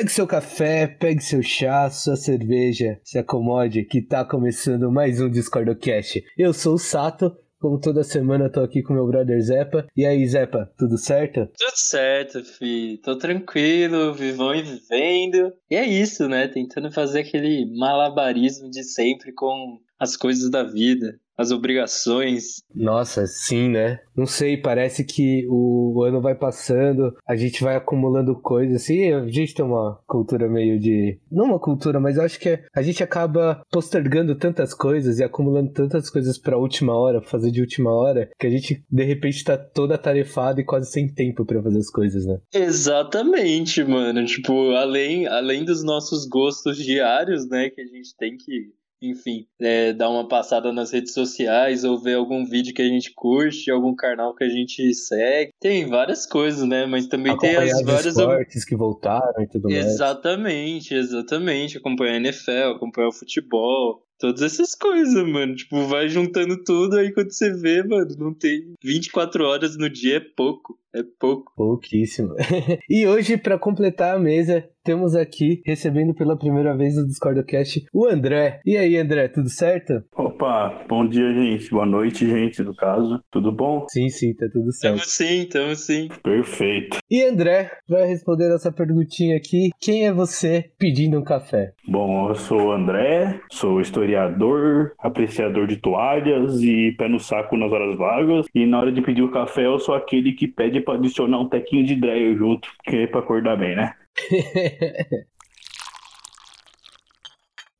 Pegue seu café, pegue seu chá, sua cerveja, se acomode que tá começando mais um Discordocast. Eu sou o Sato, como toda semana eu tô aqui com meu brother Zepa. E aí, Zepa, tudo certo? Tudo certo, fi. Tô tranquilo, vivão e vivendo. E é isso, né? Tentando fazer aquele malabarismo de sempre com as coisas da vida as obrigações. Nossa, sim, né? Não sei, parece que o ano vai passando, a gente vai acumulando coisas, assim, a gente tem uma cultura meio de. Não uma cultura, mas eu acho que a gente acaba postergando tantas coisas e acumulando tantas coisas pra última hora, pra fazer de última hora, que a gente de repente tá toda atarefado e quase sem tempo para fazer as coisas, né? Exatamente, mano. Tipo, além, além dos nossos gostos diários, né, que a gente tem que enfim, é, dar uma passada nas redes sociais ou ver algum vídeo que a gente curte, algum canal que a gente segue. Tem várias coisas, né? Mas também tem as várias. esportes que voltaram e tudo mais. Exatamente, exatamente. Acompanhar a NFL, acompanhar o futebol. Todas essas coisas, mano. Tipo, vai juntando tudo, aí quando você vê, mano, não tem 24 horas no dia, é pouco. É pouco. Pouquíssimo. e hoje, para completar a mesa, temos aqui, recebendo pela primeira vez no DiscordoCast, o André. E aí, André, tudo certo? Opa, bom dia, gente. Boa noite, gente, no caso. Tudo bom? Sim, sim, tá tudo certo. Tamo sim, tamo sim. Perfeito. E André vai responder essa perguntinha aqui. Quem é você pedindo um café? Bom, eu sou o André, sou historiador, apreciador de toalhas e pé no saco nas horas vagas. E na hora de pedir o café, eu sou aquele que pede pra adicionar um tequinho de dreyer junto, que é pra acordar bem, né?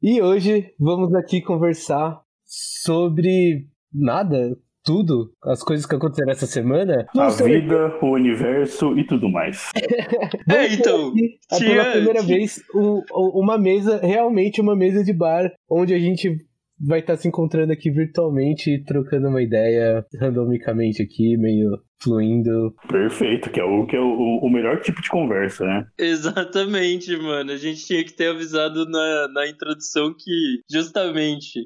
e hoje vamos aqui conversar sobre nada, tudo, as coisas que aconteceram essa semana. A vida, o universo e tudo mais. é, então. Tinha... Pela primeira vez, uma mesa, realmente uma mesa de bar, onde a gente vai estar tá se encontrando aqui virtualmente, trocando uma ideia randomicamente aqui, meio fluindo. Perfeito, que é o que é o, o melhor tipo de conversa, né? Exatamente, mano. A gente tinha que ter avisado na, na introdução que justamente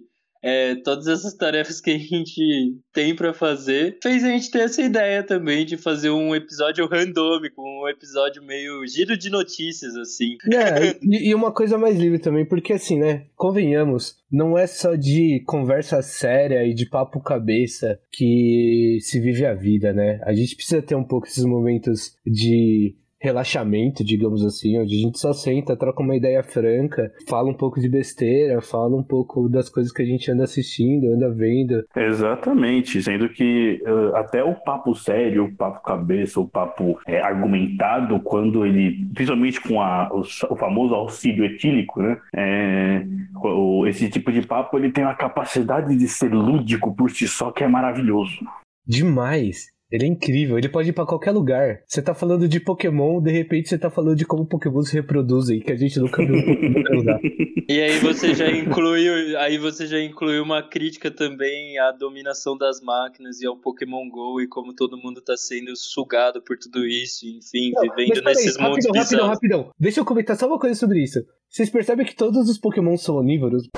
é, todas essas tarefas que a gente tem para fazer, fez a gente ter essa ideia também de fazer um episódio randômico, um episódio meio giro de notícias, assim. É, e, e uma coisa mais livre também, porque assim, né, convenhamos, não é só de conversa séria e de papo cabeça que se vive a vida, né? A gente precisa ter um pouco esses momentos de relaxamento, digamos assim, onde a gente só senta, troca uma ideia franca, fala um pouco de besteira, fala um pouco das coisas que a gente anda assistindo, anda vendo. Exatamente, sendo que uh, até o papo sério, o papo cabeça, o papo é, argumentado, quando ele, principalmente com a, o, o famoso auxílio etílico, né? É, o, esse tipo de papo ele tem uma capacidade de ser lúdico por si só que é maravilhoso. Demais. Ele é incrível, ele pode ir para qualquer lugar. Você tá falando de Pokémon, de repente você tá falando de como Pokémon se reproduzem, que a gente nunca viu em qualquer lugar. E aí você já incluiu, aí você já incluiu uma crítica também à dominação das máquinas e ao Pokémon GO e como todo mundo tá sendo sugado por tudo isso, enfim, Não, vivendo nesses aí, mundos rapidão, bizarros. Rapidão, rapidão. Deixa eu comentar só uma coisa sobre isso. Vocês percebem que todos os Pokémon são onívoros?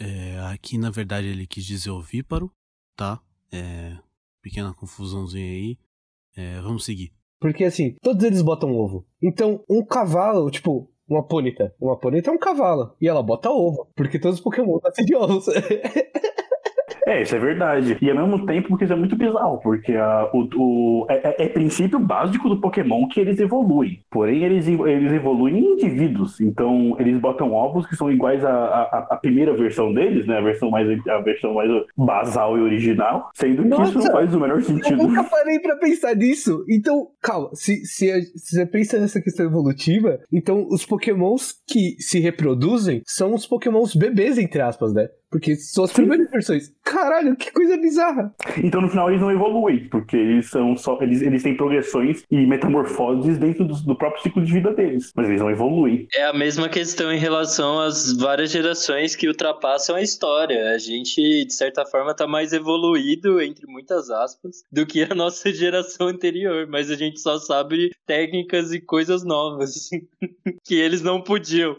É, aqui na verdade ele quis dizer ovíparo, tá? É, pequena confusãozinha aí. É, vamos seguir. Porque assim, todos eles botam ovo. Então, um cavalo, tipo, uma pônita. Uma pônita é um cavalo. E ela bota ovo. Porque todos os Pokémon nascem de ovos. É, isso é verdade. E ao mesmo tempo, porque isso é muito bizarro, porque a, o, o é, é, é, princípio básico do Pokémon que eles evoluem. Porém, eles, eles evoluem em indivíduos. Então, eles botam ovos que são iguais à, primeira versão deles, né? A versão mais, a versão mais basal e original. Sendo que Nossa, isso não faz o menor sentido. Eu nunca parei pra pensar nisso. Então, calma, se, se, se você pensa nessa questão evolutiva, então os Pokémons que se reproduzem são os Pokémons bebês, entre aspas, né? Porque são as primeiras versões. Caralho, que coisa bizarra. Então no final eles não evoluem, porque eles são só. Eles, eles têm progressões e metamorfoses dentro do, do, próprio ciclo de vida deles. Mas eles não evoluem. É a mesma questão em relação às várias gerações que ultrapassam a história. A gente, de certa forma, tá mais evoluído, entre muitas aspas, do que a nossa geração anterior. Mas a gente só sabe técnicas e coisas novas que eles não podiam.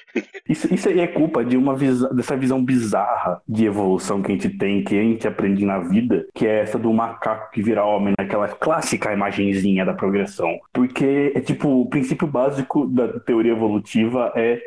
Isso, isso aí é culpa de uma visão, dessa visão bizarra de evolução que a gente tem, que gente aprende na vida, que é essa do macaco que vira homem, naquela clássica imagenzinha da progressão. Porque é tipo, o princípio básico da teoria evolutiva é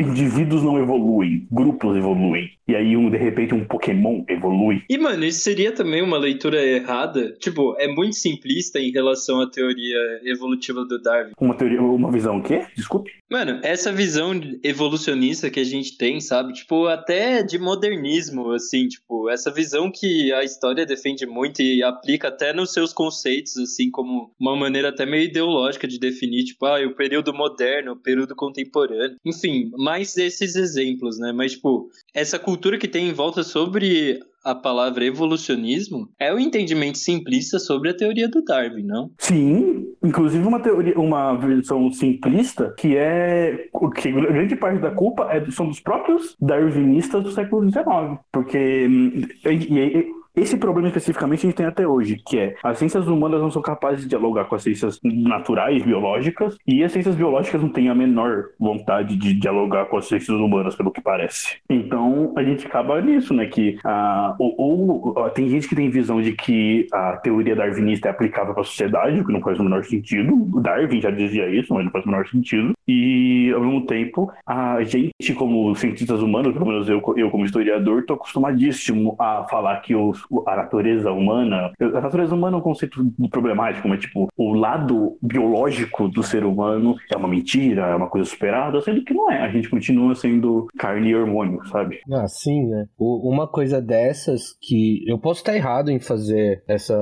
indivíduos não evoluem, grupos evoluem. E aí, um, de repente, um Pokémon evolui. E, mano, isso seria também uma leitura errada? Tipo, é muito simplista em relação à teoria evolutiva do Darwin. Uma teoria, uma visão o quê? Desculpe. Mano, essa visão evolucionista que a gente tem, sabe? Tipo, até de modernismo, assim, tipo, essa visão que a história defende muito e aplica até nos seus conceitos, assim, como uma maneira até meio ideológica de definir, tipo, ah, o período moderno, o período contemporâneo. Enfim, mais desses exemplos, né? Mas, tipo, essa cultura que tem em volta sobre a palavra evolucionismo é o entendimento simplista sobre a teoria do Darwin, não? Sim, inclusive uma teoria, uma versão simplista que é que grande parte da culpa é, são dos próprios darwinistas do século XIX, porque hum, e, esse problema especificamente a gente tem até hoje, que é as ciências humanas não são capazes de dialogar com as ciências naturais, biológicas, e as ciências biológicas não têm a menor vontade de dialogar com as ciências humanas, pelo que parece. Então a gente acaba nisso, né? Que ah, ou, ou, tem gente que tem visão de que a teoria darwinista é aplicável para a sociedade, o que não faz o menor sentido. O Darwin já dizia isso, mas não faz o menor sentido. E ao mesmo tempo, a gente, como cientistas humanos, pelo menos eu, eu como historiador, estou acostumadíssimo a falar que os a natureza humana. A natureza humana é um conceito problemático, mas tipo, o lado biológico do ser humano é uma mentira, é uma coisa superada, sendo que não é. A gente continua sendo carne e hormônio, sabe? Ah, sim, né? Uma coisa dessas que eu posso estar errado em fazer essa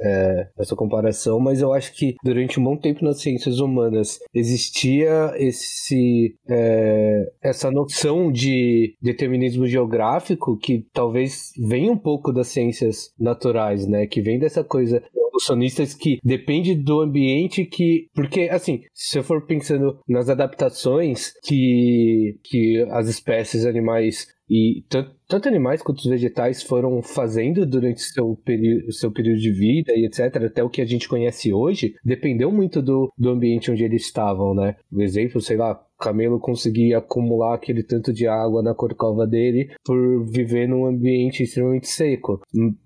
é, essa comparação, mas eu acho que durante um bom tempo nas ciências humanas existia esse é, essa noção de determinismo geográfico que talvez venha um pouco das ciências naturais, né? Que vem dessa coisa evolucionistas que depende do ambiente que. Porque, assim, se eu for pensando nas adaptações que, que as espécies animais e tanto, tanto animais quanto os vegetais foram fazendo durante seu, seu período de vida e etc., até o que a gente conhece hoje, dependeu muito do, do ambiente onde eles estavam, né? O exemplo, sei lá, camelo conseguia acumular aquele tanto de água na corcova dele por viver num ambiente extremamente seco.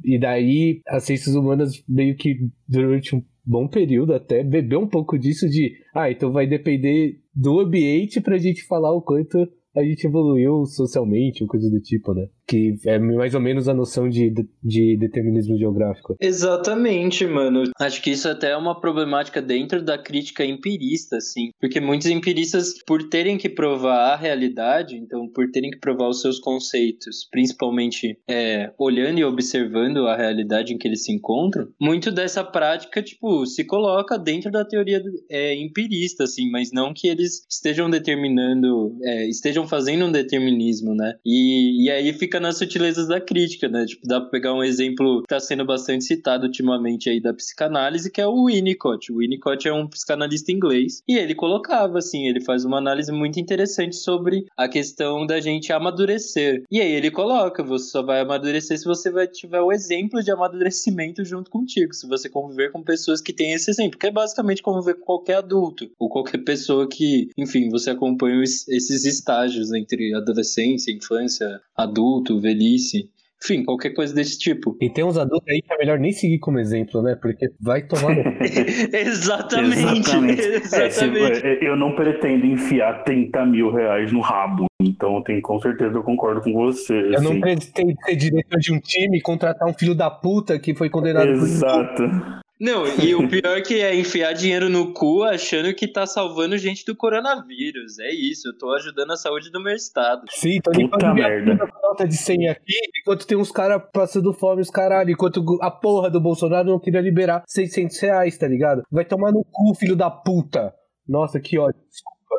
E daí as ciências humanas meio que durante um bom período até bebeu um pouco disso de, ah, então vai depender do ambiente pra gente falar o quanto a gente evoluiu socialmente, ou coisa do tipo, né? Que é mais ou menos a noção de, de determinismo geográfico. Exatamente, mano. Acho que isso até é uma problemática dentro da crítica empirista, assim, porque muitos empiristas, por terem que provar a realidade, então por terem que provar os seus conceitos, principalmente é, olhando e observando a realidade em que eles se encontram, muito dessa prática, tipo, se coloca dentro da teoria é, empirista, assim, mas não que eles estejam determinando, é, estejam fazendo um determinismo, né? E, e aí fica fica nas sutilezas da crítica, né? Tipo, dá pra pegar um exemplo que tá sendo bastante citado ultimamente aí da psicanálise, que é o Winnicott. O Winnicott é um psicanalista inglês e ele colocava, assim, ele faz uma análise muito interessante sobre a questão da gente amadurecer. E aí ele coloca, você só vai amadurecer se você vai tiver o exemplo de amadurecimento junto contigo, se você conviver com pessoas que têm esse exemplo, que é basicamente conviver com qualquer adulto ou qualquer pessoa que, enfim, você acompanha esses estágios entre adolescência, infância, adulto, adulto, velhice, enfim, qualquer coisa desse tipo. E tem uns adultos aí que é melhor nem seguir como exemplo, né? Porque vai tomar. Exatamente. Exatamente. Exatamente. É, eu não pretendo enfiar 30 mil reais no rabo. Então, tem, com certeza eu concordo com você. Eu assim. não pretendo ser diretor de um time e contratar um filho da puta que foi condenado Exato. por. Não, e o pior que é enfiar dinheiro no cu achando que tá salvando gente do coronavírus. É isso, eu tô ajudando a saúde do meu estado. Sim, tô limpando minha falta de senha aqui, enquanto tem uns caras passando fome, os caralho, enquanto a porra do Bolsonaro não queria liberar 600 reais, tá ligado? Vai tomar no cu, filho da puta. Nossa, que ódio.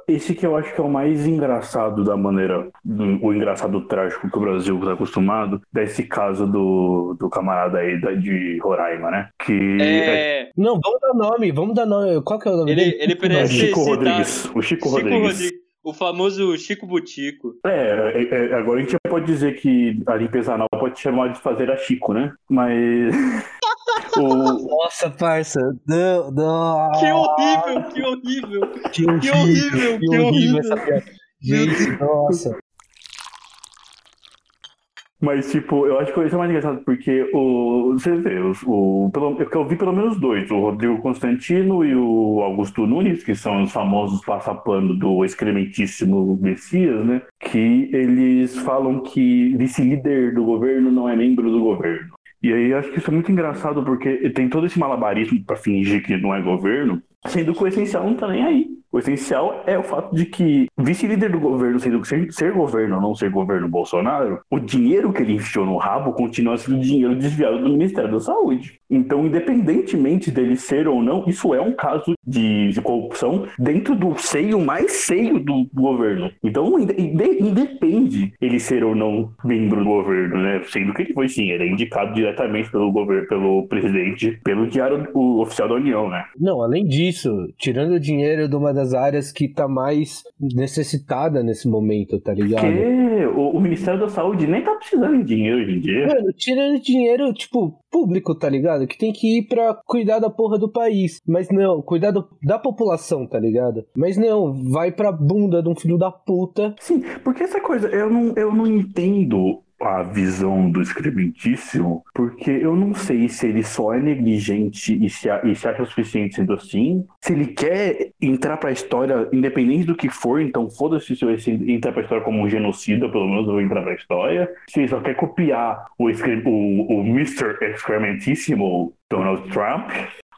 Esse que eu acho que é o mais engraçado da maneira, o engraçado trágico que o Brasil está acostumado, desse caso do, do camarada aí da, de Roraima, né? Que. É... é... Não, vamos dar nome, vamos dar nome. Qual que é o nome ele, dele? Ele parece Chico Rodrigues. O Chico, Chico Rodrigues. Rodrigues. O famoso Chico Butico. É, é, é, agora a gente pode dizer que a limpeza anal pode chamar de fazer a Chico, né? Mas. o... Nossa, parça. Não, não. Que horrível, que horrível. Que horrível, que horrível. Que horrível, essa piada. Gente, nossa. Mas, tipo, eu acho que isso é mais engraçado porque o, você vê, os, o, pelo, eu vi pelo menos dois, o Rodrigo Constantino e o Augusto Nunes, que são os famosos passapano do excrementíssimo Messias, né? Que eles falam que vice-líder do governo não é membro do governo. E aí acho que isso é muito engraçado porque tem todo esse malabarismo para fingir que não é governo, sendo que o essencial não tá nem aí. O essencial é o fato de que, vice-líder do governo, sendo ser, ser, governo ou não ser governo Bolsonaro, o dinheiro que ele enfiou no rabo continua sendo dinheiro desviado do Ministério da Saúde. Então, independentemente dele ser ou não, isso é um caso de, de corrupção dentro do seio mais seio do governo. Então, independe ele ser ou não membro do governo, né? Sendo que ele foi sim, ele é indicado diretamente pelo governo, pelo presidente, pelo diário oficial da União, né? Não, além disso, tirando o dinheiro de uma das áreas que tá mais necessitada nesse momento, tá ligado? Porque o, o Ministério da Saúde nem tá precisando de dinheiro hoje em dia. Mano, tirando dinheiro, tipo, público, tá ligado? Que tem que ir pra cuidar da porra do país. Mas não, cuidar do, da população, tá ligado? Mas não, vai pra bunda de um filho da puta. Sim, porque essa coisa, eu não, eu não entendo a visão do excrementíssimo, porque eu não sei se ele só é negligente e se, e se acha o suficiente sendo assim, se ele quer entrar pra história, independente do que for, então foda-se se eu entrar pra história como um genocida, pelo menos eu vou entrar pra história, se ele só quer copiar o, o, o Mr. Excrementíssimo Donald Trump,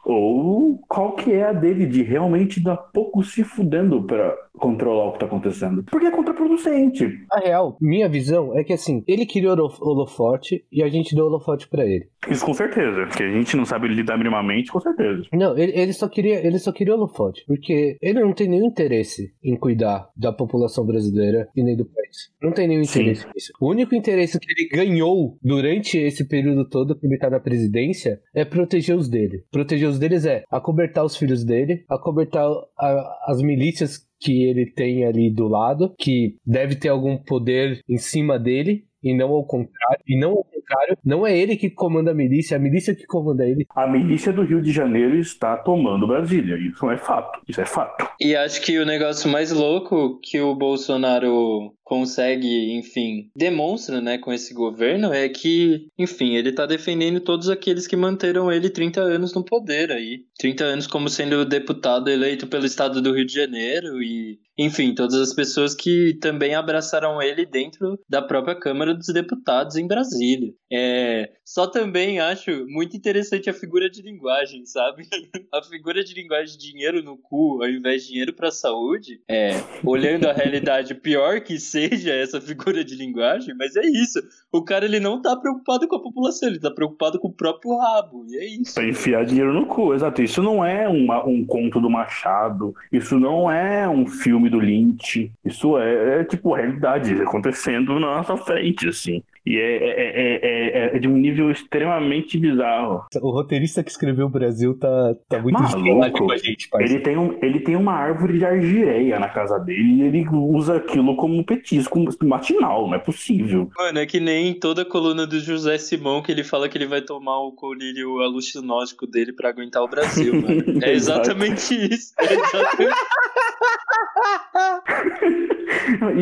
ou qual que é a dele de realmente dar pouco se fudendo para controlar o que tá acontecendo. Porque é contraproducente. A real, minha visão é que assim, ele criou o holofote e a gente deu o holofote para ele. Isso com certeza. Que a gente não sabe lidar minimamente, com certeza. Não, ele, ele, só queria, ele só queria o holofote. Porque ele não tem nenhum interesse em cuidar da população brasileira e nem do país. Não tem nenhum interesse Sim. nisso. O único interesse que ele ganhou durante esse período todo que ele tá na presidência é proteger os dele. Proteger os deles é acobertar os filhos dele, acobertar a, as milícias que ele tem ali do lado, que deve ter algum poder em cima dele, e não ao contrário, e não ao contrário, não é ele que comanda a milícia, é a milícia que comanda ele. A milícia do Rio de Janeiro está tomando Brasília, isso é fato, isso é fato. E acho que o negócio mais louco que o Bolsonaro consegue, enfim, demonstra, né, com esse governo é que, enfim, ele tá defendendo todos aqueles que manteram ele 30 anos no poder aí. 30 anos como sendo deputado eleito pelo estado do Rio de Janeiro e, enfim, todas as pessoas que também abraçaram ele dentro da própria Câmara dos Deputados em Brasília. É, só também acho muito interessante a figura de linguagem, sabe? a figura de linguagem dinheiro no cu ao invés de dinheiro para saúde, é, olhando a realidade pior que seja essa figura de linguagem, mas é isso. O cara ele não tá preocupado com a população, ele tá preocupado com o próprio rabo, e é isso. Pra enfiar dinheiro no cu, exato. Isso não é uma, um conto do Machado, isso não é um filme do Lynch, isso é, é tipo realidade acontecendo na nossa frente, assim. E é, é, é, é, de um nível extremamente bizarro. O roteirista que escreveu o Brasil tá, tá muito maluco com a gente, Ele tem, um, ele tem uma árvore de argireia na casa dele e ele usa aquilo como petisco matinal, não é possível. Mano, é que nem toda a coluna do José Simão que ele fala que ele vai tomar o colírio alucinótico dele para aguentar o Brasil, mano. É exatamente isso. É exatamente...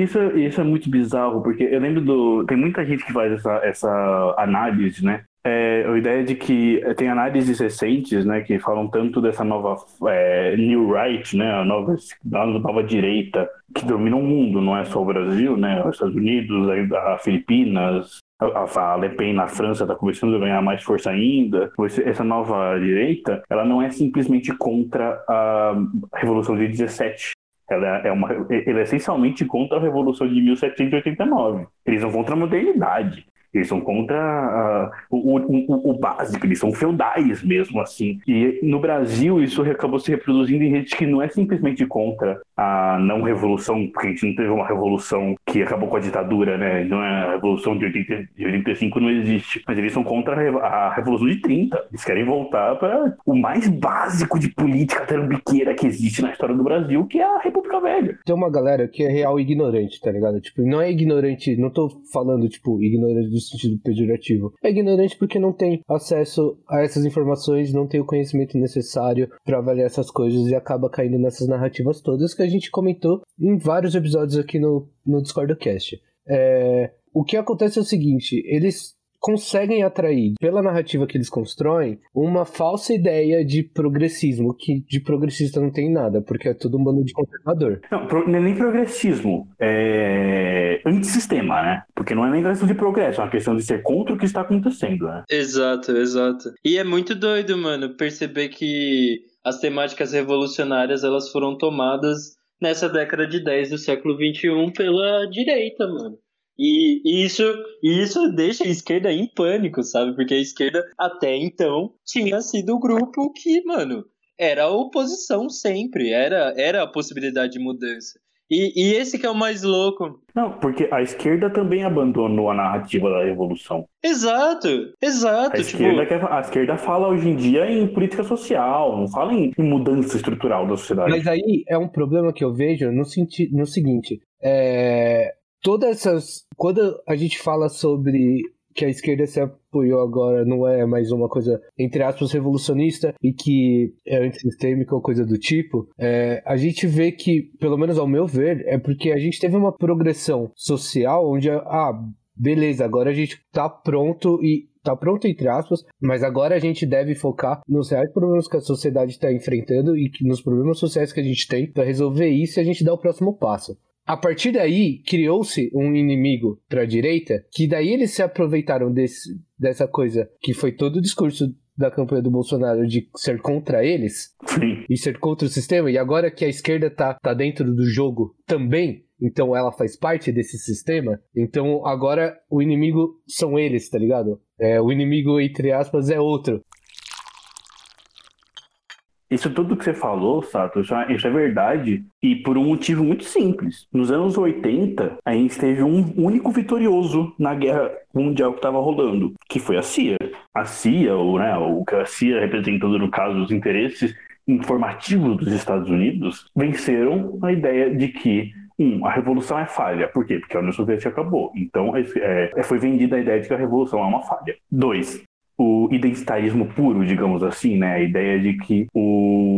isso, isso é muito bizarro, porque eu lembro do. Tem muita gente que faz essa, essa análise, né? É, a ideia de que tem análises recentes, né, que falam tanto dessa nova é, New Right, né, a nova, a nova direita que domina o mundo, não é só o Brasil, né, os Estados Unidos, a Filipinas, a Le Pen na França está começando a ganhar mais força ainda. Essa nova direita, ela não é simplesmente contra a Revolução de 17, ela é, uma, ele é essencialmente contra a Revolução de 1789. Eles são contra a modernidade. Eles são contra uh, o, o, o, básico, eles são feudais mesmo, assim. E no Brasil isso acabou se reproduzindo em redes que não é simplesmente contra a não revolução, porque a gente não teve uma revolução que acabou com a ditadura, né? Não é a revolução de, 80, de 85 não existe. Mas eles são contra a, revolução de 30. Eles querem voltar para o mais básico de política trambiqueira que existe na história do Brasil, que é a República Velha. Tem uma galera que é real ignorante, tá ligado? Tipo, não é ignorante, não tô falando, tipo, ignorante do sentido pejorativo. É ignorante porque não tem acesso a essas informações, não tem o conhecimento necessário para avaliar essas coisas e acaba caindo nessas narrativas todas que a gente comentou em vários episódios aqui no, no Discord Cast. É, o que acontece é o seguinte: eles conseguem atrair, pela narrativa que eles constroem, uma falsa ideia de progressismo, que de progressista não tem nada, porque é tudo um bando de conservador. Não, não é nem progressismo, é antissistema, né? Porque não é nem questão de progresso, é uma questão de ser contra o que está acontecendo, né? Exato, exato. E é muito doido, mano, perceber que as temáticas revolucionárias elas foram tomadas nessa década de 10 do século 21 pela direita, mano. E, isso, isso deixa a esquerda em pânico, sabe? Porque a esquerda até então tinha sido o grupo que, mano, era a oposição sempre, era, era a possibilidade de mudança. E, e esse que é o mais louco. Não, porque a esquerda também abandonou a narrativa da revolução. Exato, exato. A, tipo... esquerda, quer, a esquerda fala hoje em dia em política social, não fala em, em mudança estrutural da sociedade. Mas aí é um problema que eu vejo no, senti no seguinte: é, todas essas. Quando a gente fala sobre que a esquerda se apoiou agora não é mais uma coisa, entre aspas, revolucionista e que é antissistêmica ou coisa do tipo, é, a gente vê que, pelo menos ao meu ver, é porque a gente teve uma progressão social onde, ah, beleza, agora a gente tá pronto e tá pronto entre aspas, mas agora a gente deve focar nos reais problemas que a sociedade está enfrentando e nos problemas sociais que a gente tem para resolver isso e a gente dá o próximo passo. A partir daí, criou-se um inimigo para a direita, que daí eles se aproveitaram desse, dessa coisa que foi todo o discurso da campanha do Bolsonaro de ser contra eles Sim. e ser contra o sistema, e agora que a esquerda tá, tá dentro do jogo também, então ela faz parte desse sistema, então agora o inimigo são eles, tá ligado? É, o inimigo, entre aspas, é outro. Isso tudo que você falou, Sato, isso é, isso é verdade e por um motivo muito simples. Nos anos 80, a gente teve um único vitorioso na guerra mundial que estava rolando, que foi a CIA. A CIA, ou, né, o que a CIA representando, no caso, os interesses informativos dos Estados Unidos, venceram a ideia de que um, a revolução é falha. Por quê? Porque a União Soviética acabou. Então, é, foi vendida a ideia de que a revolução é uma falha. Dois, o identitarismo puro, digamos assim, né? A ideia de que o,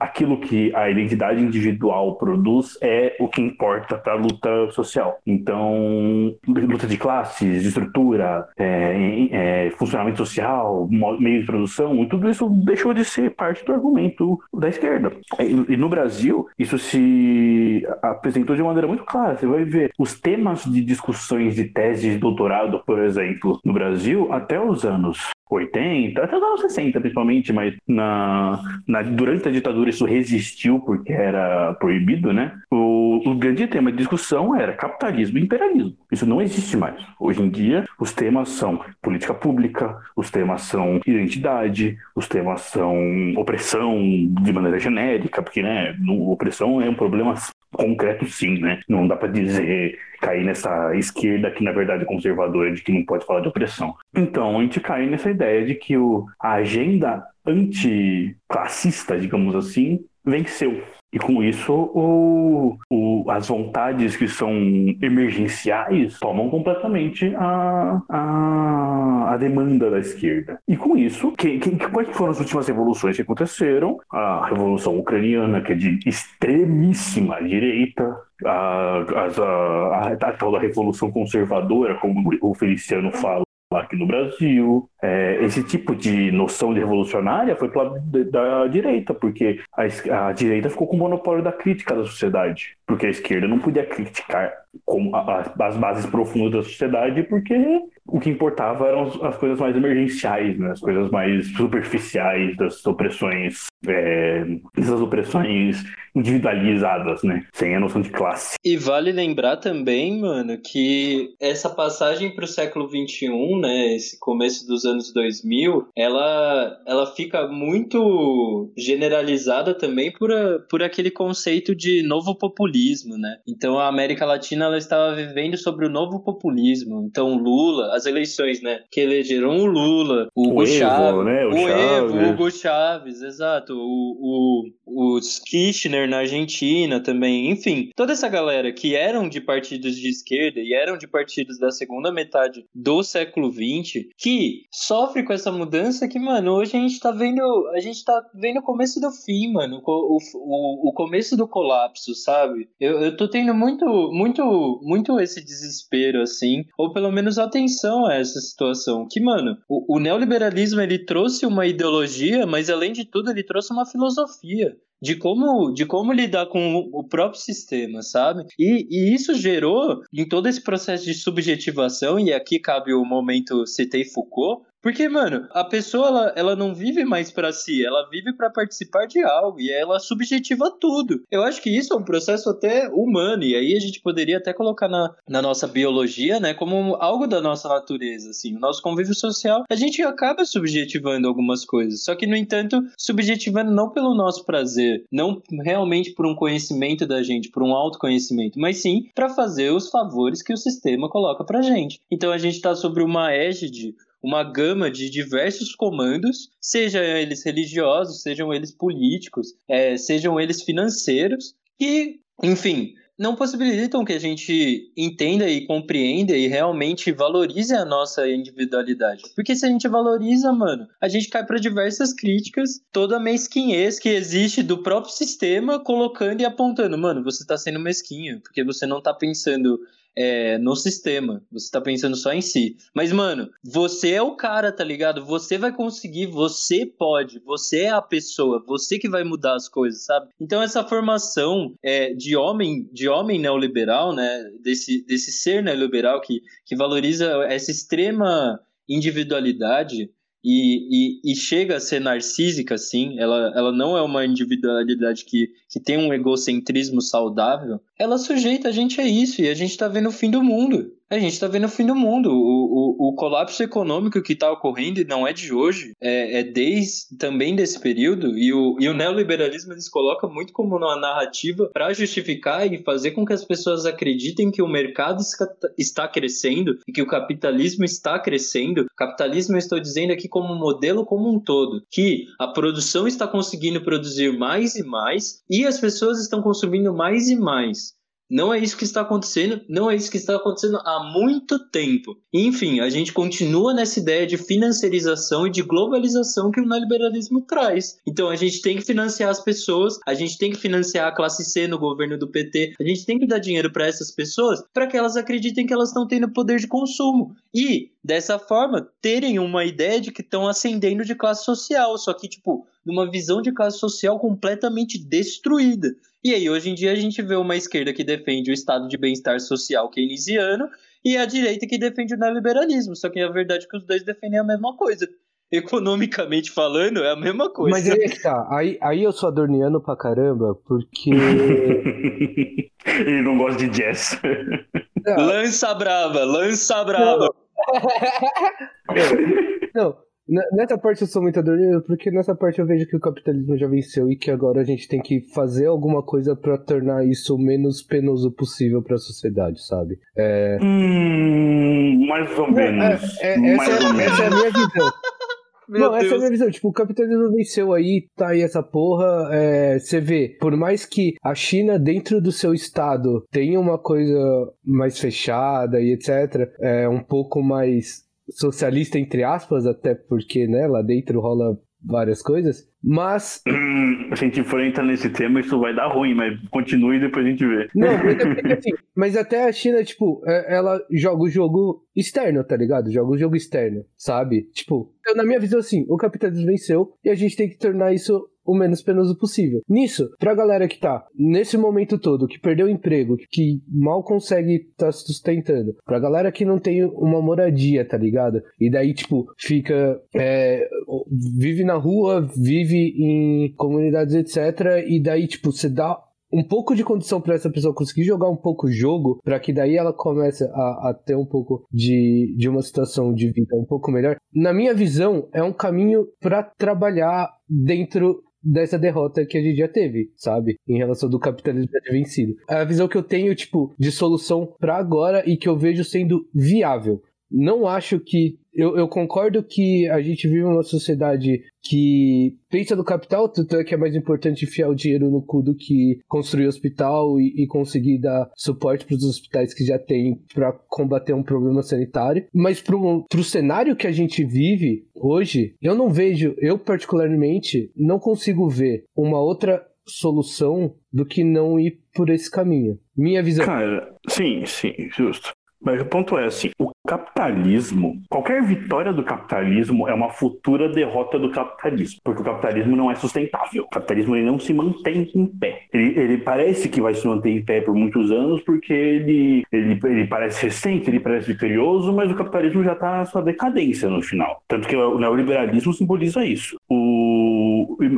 aquilo que a identidade individual produz é o que importa para a luta social. Então, luta de classes, estrutura, é, é, funcionamento social, meio de produção, e tudo isso deixou de ser parte do argumento da esquerda. E, e no Brasil, isso se apresentou de maneira muito clara. Você vai ver os temas de discussões de tese de doutorado, por exemplo, no Brasil, até os anos 80, até os anos 60 principalmente, mas na, na, durante a ditadura isso resistiu porque era proibido, né? O, o grande tema de discussão era capitalismo e imperialismo. Isso não existe mais. Hoje em dia, os temas são política pública, os temas são identidade, os temas são opressão de maneira genérica, porque, né, opressão é um problema concreto sim, né? Não dá para dizer cair nessa esquerda que na verdade é conservadora de que não pode falar de opressão. Então a gente cai nessa ideia de que o, a agenda anticlassista, digamos assim, venceu. E com isso, o, o, as vontades que são emergenciais tomam completamente a, a, a demanda da esquerda. E com isso, que, que, quais foram as últimas revoluções que aconteceram? A Revolução Ucraniana, que é de extremíssima direita, a, a, a, a, tal da Revolução Conservadora, como o Feliciano fala, aqui no Brasil. É, esse tipo de noção de revolucionária foi pela da, direita, porque a, a, direita ficou com o monopólio da crítica da sociedade, porque a esquerda não podia criticar com a, as bases profundas da sociedade, porque o que importava eram as, as coisas mais emergenciais, né? as coisas mais superficiais das opressões, é, essas opressões individualizadas, né? Sem a noção de classe. E vale lembrar também, mano, que essa passagem para o século XXI, né? Esse começo dos anos 2000, ela, ela fica muito generalizada também por, a, por aquele conceito de novo populismo, né? Então a América Latina ela estava vivendo sobre o novo populismo. Então Lula, as eleições, né? Que elegeram o Lula, o, Hugo Chávez, né? o, o Chaves. Evo, o Hugo Chaves, exato, o, o, o Kirchner na Argentina também, enfim, toda essa galera que eram de partidos de esquerda e eram de partidos da segunda metade do século XX, que sofre com essa mudança que, mano, hoje a gente tá vendo, a gente tá vendo o começo do fim, mano, o, o, o começo do colapso, sabe? Eu, eu tô tendo muito, muito muito, esse desespero, assim, ou pelo menos atenção a essa situação. Que, mano, o, o neoliberalismo ele trouxe uma ideologia, mas além de tudo, ele trouxe uma filosofia de como, de como lidar com o próprio sistema, sabe? E, e isso gerou, em todo esse processo de subjetivação, e aqui cabe o momento citei Foucault, porque, mano, a pessoa ela, ela não vive mais para si, ela vive para participar de algo e ela subjetiva tudo. Eu acho que isso é um processo até humano e aí a gente poderia até colocar na, na nossa biologia, né, como algo da nossa natureza, assim. O nosso convívio social, a gente acaba subjetivando algumas coisas, só que no entanto, subjetivando não pelo nosso prazer, não realmente por um conhecimento da gente, por um autoconhecimento, mas sim para fazer os favores que o sistema coloca pra gente. Então a gente tá sobre uma égide uma gama de diversos comandos, sejam eles religiosos, sejam eles políticos, é, sejam eles financeiros, que, enfim, não possibilitam que a gente entenda e compreenda e realmente valorize a nossa individualidade. Porque se a gente valoriza, mano, a gente cai para diversas críticas, toda a mesquinhez que existe do próprio sistema, colocando e apontando, mano, você tá sendo mesquinho, porque você não tá pensando é, no sistema. Você tá pensando só em si. Mas, mano, você é o cara, tá ligado? Você vai conseguir, você pode, você é a pessoa, você que vai mudar as coisas, sabe? Então, essa formação é, de homem, de homem neoliberal, né? Desse, desse ser neoliberal que, que valoriza essa extrema individualidade e, e, e, chega a ser narcísica, sim, ela, ela não é uma individualidade que, que tem um egocentrismo saudável, ela sujeita a gente a isso, e a gente tá vendo o fim do mundo. A gente está vendo o fim do mundo. O, o, o colapso econômico que está ocorrendo não é de hoje, é, é, desde também desse período. E o, e o neoliberalismo eles coloca muito como uma narrativa para justificar e fazer com que as pessoas acreditem que o mercado está crescendo e que o capitalismo está crescendo. Capitalismo eu estou dizendo aqui como modelo como um todo, que a produção está conseguindo produzir mais e mais e as pessoas estão consumindo mais e mais. Não é isso que está acontecendo, não é isso que está acontecendo há muito tempo. Enfim, a gente continua nessa ideia de financiarização e de globalização que o neoliberalismo traz. Então a gente tem que financiar as pessoas, a gente tem que financiar a classe C no governo do PT, a gente tem que dar dinheiro para essas pessoas para que elas acreditem que elas estão tendo poder de consumo. E, dessa forma, terem uma ideia de que estão ascendendo de classe social. Só que, tipo, numa visão de classe social completamente destruída. E aí, hoje em dia, a gente vê uma esquerda que defende o estado de bem-estar social keynesiano e a direita que defende o neoliberalismo. Só que a verdade é que os dois defendem a mesma coisa. Economicamente falando, é a mesma coisa. Mas aí é que tá. Aí, aí eu sou adorniano pra caramba, porque. Ele não gosta de jazz. Não. Lança brava, lança brava. Não. não. Nessa parte eu sou muito adorado, porque nessa parte eu vejo que o capitalismo já venceu e que agora a gente tem que fazer alguma coisa para tornar isso o menos penoso possível para a sociedade, sabe? É... Hum, mais ou menos. É, é, essa, é, menos. essa é a minha visão. Meu não, Deus. essa é a minha visão. Tipo, o capitalismo venceu aí, tá aí essa porra. É, você vê, por mais que a China, dentro do seu estado, tenha uma coisa mais fechada e etc., é um pouco mais socialista entre aspas, até porque, né, lá dentro rola várias coisas, mas... Se a gente for entrar nesse tema, isso vai dar ruim, mas continue e depois a gente vê. Não, mas, é assim, mas até a China, tipo, é, ela joga o jogo externo, tá ligado? Joga o jogo externo, sabe? Tipo, na minha visão, assim, o capitalismo venceu e a gente tem que tornar isso o menos penoso possível. Nisso, pra galera que tá nesse momento todo, que perdeu o emprego, que mal consegue tá sustentando, pra galera que não tem uma moradia, tá ligado? E daí, tipo, fica. É, vive na rua, vive em comunidades, etc. E daí, tipo, você dá um pouco de condição para essa pessoa conseguir jogar um pouco o jogo, para que daí ela comece a, a, ter um pouco de, de uma situação de vida um pouco melhor. Na minha visão, é um caminho para trabalhar dentro dessa derrota que a gente já teve, sabe? Em relação do capitalismo ter vencido. A visão que eu tenho, tipo, de solução para agora e que eu vejo sendo viável. Não acho que eu, eu, concordo que a gente vive uma sociedade que pensa no capital, tanto é que é mais importante enfiar o dinheiro no cu do que construir hospital e, e conseguir dar suporte para os hospitais que já tem para combater um problema sanitário. Mas para o cenário que a gente vive hoje, eu não vejo, eu particularmente, não consigo ver uma outra solução do que não ir por esse caminho. Minha visão. Cara, sim, sim, justo. Mas o ponto é assim, o capitalismo, qualquer vitória do capitalismo é uma futura derrota do capitalismo, porque o capitalismo não é sustentável. O capitalismo ele não se mantém em pé. Ele, ele parece que vai se manter em pé por muitos anos porque ele, ele, ele parece recente, ele parece vitorioso, mas o capitalismo já está na sua decadência no final. Tanto que o neoliberalismo simboliza isso. O,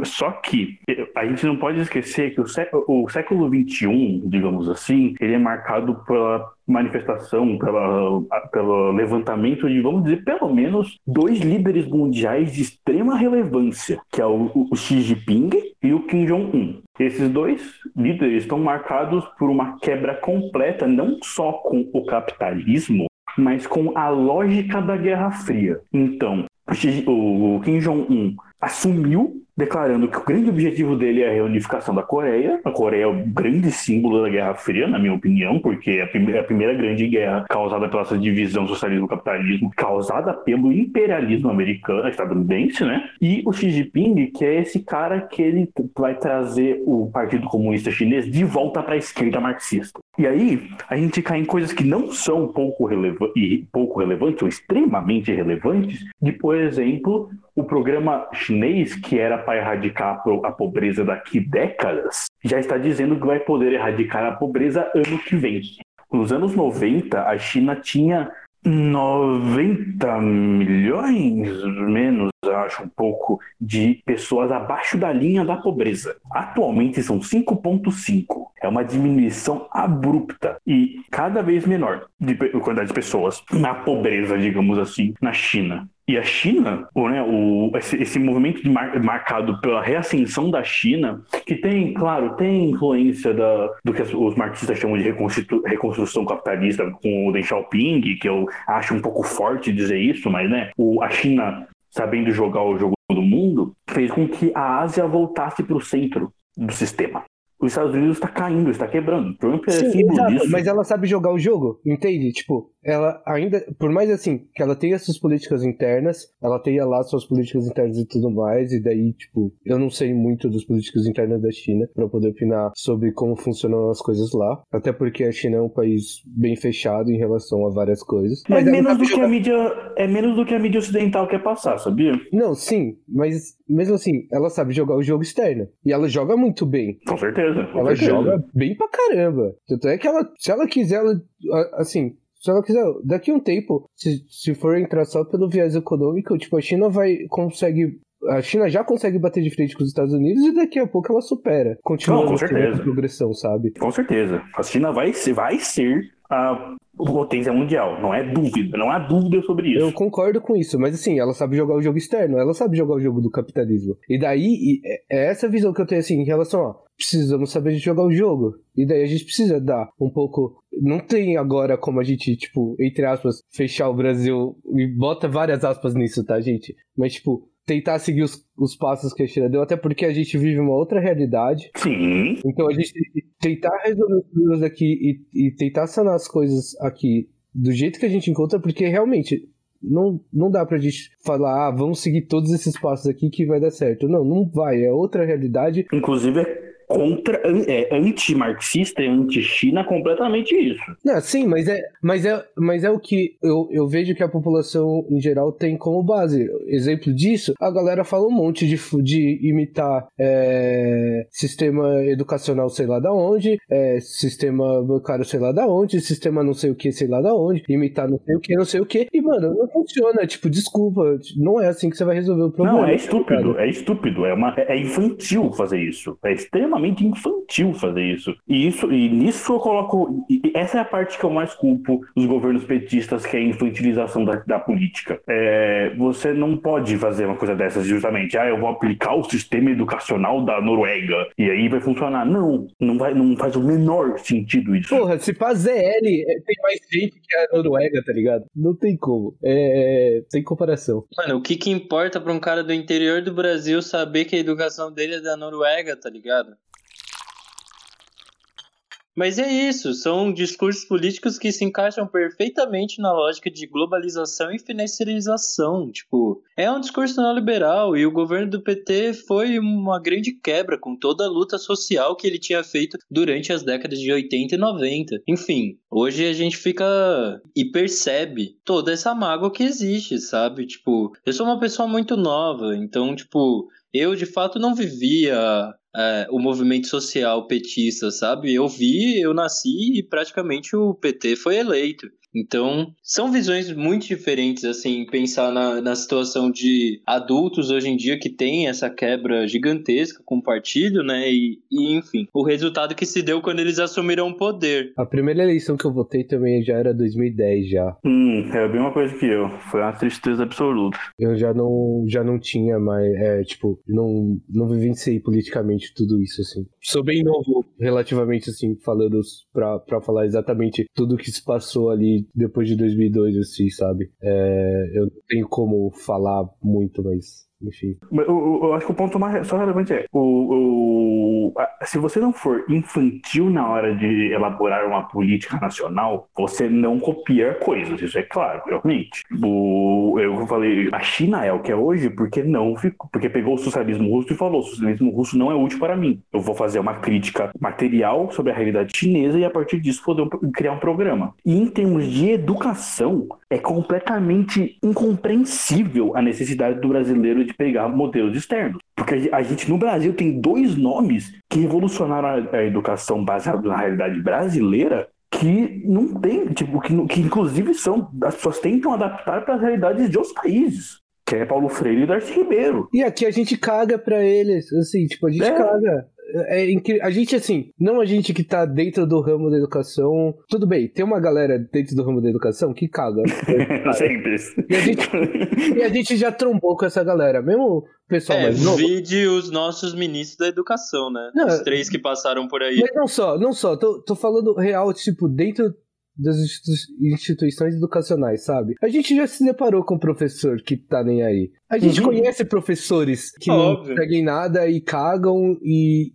só que a gente não pode esquecer que o século, o século XXI, digamos assim, ele é marcado pela manifestação, pela, pelo levantamento de, vamos dizer, pelo menos dois líderes mundiais de extrema relevância, que é o, o Xi Jinping e o Kim Jong-un. Esses dois líderes estão marcados por uma quebra completa, não só com o capitalismo, mas com a lógica da Guerra Fria. Então, o Kim Jong-un assumiu declarando que o grande objetivo dele é a reunificação da Coreia. A Coreia é o grande símbolo da Guerra Fria, na minha opinião, porque é a primeira, a primeira grande guerra causada pela essa divisão socialismo-capitalismo, causada pelo imperialismo americano, estadunidense, né? E o Xi Jinping, que é esse cara que ele vai trazer o Partido Comunista Chinês de volta para a esquerda marxista. E aí, a gente cai em coisas que não são pouco, releva e pouco relevantes ou extremamente relevantes, de, por exemplo, o programa chinês, que era para erradicar a pobreza daqui décadas, já está dizendo que vai poder erradicar a pobreza ano que vem. Nos anos 90, a China tinha 90 milhões, menos, acho um pouco, de pessoas abaixo da linha da pobreza. Atualmente são 5,5. É uma diminuição abrupta e cada vez menor de quantidade de pessoas na pobreza, digamos assim, na China. E a China, né, o, esse, esse movimento mar, marcado pela reascensão da China, que tem, claro, tem influência da, do que os marxistas chamam de reconstru, reconstrução capitalista com o Deng Xiaoping, que eu acho um pouco forte dizer isso, mas né, o, a China, sabendo jogar o jogo do mundo, fez com que a Ásia voltasse para o centro do sistema os Estados Unidos está caindo, está quebrando. Trump é Sim, exato, disso. Mas ela sabe jogar o jogo, entende? Tipo, ela ainda, por mais assim, que ela tenha suas políticas internas, ela tenha lá suas políticas internas e tudo mais, e daí, tipo, eu não sei muito das políticas internas da China para poder opinar sobre como funcionam as coisas lá, até porque a China é um país bem fechado em relação a várias coisas. É menos do jogar... que a mídia, é menos do que a mídia ocidental quer passar, sabia? Não, sim, mas mesmo assim, ela sabe jogar o jogo externo. E ela joga muito bem. Com certeza. Com ela certeza. joga bem pra caramba. Tanto é que ela, se ela quiser, ela, assim, se ela quiser, daqui a um tempo, se, se for entrar só pelo viés econômico, tipo, a China vai, consegue a China já consegue bater de frente com os Estados Unidos e daqui a pouco ela supera. Continua com certeza. progressão, sabe? Com certeza. A China vai, vai ser a potência mundial. Não é dúvida, não há dúvida sobre isso. Eu concordo com isso, mas assim, ela sabe jogar o jogo externo, ela sabe jogar o jogo do capitalismo. E daí, é, é essa visão que eu tenho assim, em relação a precisamos saber jogar o jogo. E daí a gente precisa dar um pouco. Não tem agora como a gente, tipo, entre aspas, fechar o Brasil e bota várias aspas nisso, tá, gente? Mas, tipo, tentar seguir os, os passos que a China deu, até porque a gente vive uma outra realidade. Sim. Então a gente tentar resolver os problemas aqui e, e tentar sanar as coisas aqui do jeito que a gente encontra, porque realmente não, não dá pra gente falar, ah, vamos seguir todos esses passos aqui que vai dar certo. Não, não vai, é outra realidade. Inclusive, é contra é, anti-marxista e anti-China completamente isso. Não, sim, mas é, mas é, mas é o que eu, eu vejo que a população em geral tem como base. Exemplo disso, a galera fala um monte de, de imitar é, sistema educacional sei lá da onde, é, sistema bancário sei lá da onde, sistema não sei o que sei lá da onde, imitar não sei o que, não sei o que, e mano, não funciona, tipo, desculpa, não é assim que você vai resolver o problema. Não, é estúpido, cara. é estúpido, é, uma, é infantil fazer isso, é extremamente extremamente infantil fazer isso. E isso e nisso eu coloco. essa é a parte que eu mais culpo os governos petistas, que é a infantilização da, da política. É, você não pode fazer uma coisa dessas justamente. Ah, eu vou aplicar o sistema educacional da Noruega e aí vai funcionar. Não, não, vai, não faz o menor sentido isso. Porra, se faz ZL, é, tem mais gente que a Noruega, tá ligado? Não tem como. É, é tem comparação. Mano, o que que importa pra um cara do interior do Brasil saber que a educação dele é da Noruega, tá ligado? Mas é isso, são discursos políticos que se encaixam perfeitamente na lógica de globalização e financiarização. Tipo, é um discurso neoliberal e o governo do PT foi uma grande quebra com toda a luta social que ele tinha feito durante as décadas de 80 e 90. Enfim, hoje a gente fica e percebe toda essa mágoa que existe, sabe? Tipo, eu sou uma pessoa muito nova, então, tipo, eu de fato não vivia é, o movimento social petista, sabe? Eu vi, eu nasci e praticamente o PT foi eleito. Então, são visões muito diferentes, assim, pensar na, na situação de adultos hoje em dia que tem essa quebra gigantesca com o partido, né? E, e, enfim, o resultado que se deu quando eles assumiram o poder. A primeira eleição que eu votei também já era 2010 já. Hum, é a mesma coisa que eu. Foi uma tristeza absoluta. Eu já não, já não tinha mais, é, tipo, não, não vivenciei politicamente tudo isso, assim. Sou bem novo, relativamente, assim, falando pra, pra falar exatamente tudo que se passou ali depois de 2002, assim, sabe? É, eu não tenho como falar muito, mas enfim. Eu, eu, eu, acho que o ponto mais só relevante é o, o a, se você não for infantil na hora de elaborar uma política nacional, você não copia coisas, isso é claro, realmente. O, eu falei, a China é o que é hoje porque não ficou, porque pegou o socialismo russo e falou, o socialismo russo não é útil para mim. Eu vou fazer uma crítica material sobre a realidade chinesa e a partir disso poder criar um programa. E em termos de educação, é completamente incompreensível a necessidade do brasileiro de pegar modelos externos. Porque a gente no Brasil tem dois nomes que revolucionaram a, educação baseada na realidade brasileira que não tem, tipo, que, que inclusive são, as pessoas tentam adaptar para as realidades de outros países. Que é Paulo Freire e Darcy Ribeiro. E aqui a gente caga pra eles, assim, tipo, a gente é. caga é incrível. A gente, assim, não a gente que tá dentro do ramo da educação. Tudo bem, tem uma galera dentro do ramo da educação que caga. Sempre. E a, gente, e a gente já trombou com essa galera. Mesmo pessoal é, mais novo. Vide os nossos ministros da educação, né? Não, os três que passaram por aí. Mas não só, não só. Tô, tô falando real, tipo, dentro das instituições educacionais, sabe? A gente já se deparou com um professor que tá nem aí. A gente uhum. conhece professores que Óbvio. não seguem nada e cagam e,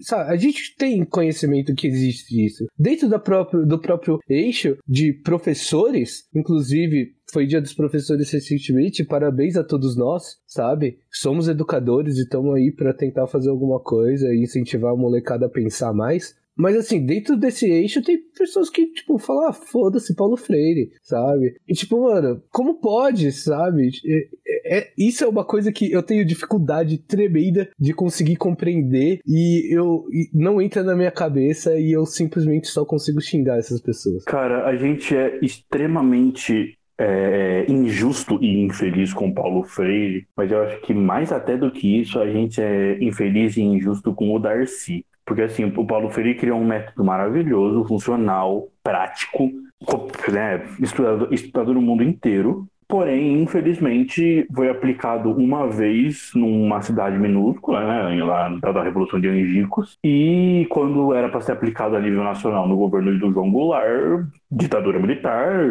Sabe, a gente tem conhecimento que existe isso. Dentro da próprio, do próprio eixo de professores, inclusive foi dia dos professores recentemente, parabéns a todos nós, sabe? Somos educadores e estamos aí para tentar fazer alguma coisa e incentivar a molecada a pensar mais. Mas assim, dentro desse eixo tem pessoas que, tipo, falam, ah, foda-se Paulo Freire, sabe? E tipo, mano, como pode, sabe? É, é, isso é uma coisa que eu tenho dificuldade tremenda de conseguir compreender e eu e não entra na minha cabeça e eu simplesmente só consigo xingar essas pessoas. Cara, a gente é extremamente é, injusto e infeliz com Paulo Freire, mas eu acho que mais até do que isso, a gente é infeliz e injusto com o Darcy. Porque assim, o Paulo Freire criou um método maravilhoso, funcional, prático, né, estudado, estudado no mundo inteiro, Porém, infelizmente, foi aplicado uma vez numa cidade minúscula, né, lá da Revolução de Angicos, e quando era para ser aplicado a nível nacional no governo do João Goulart, ditadura militar,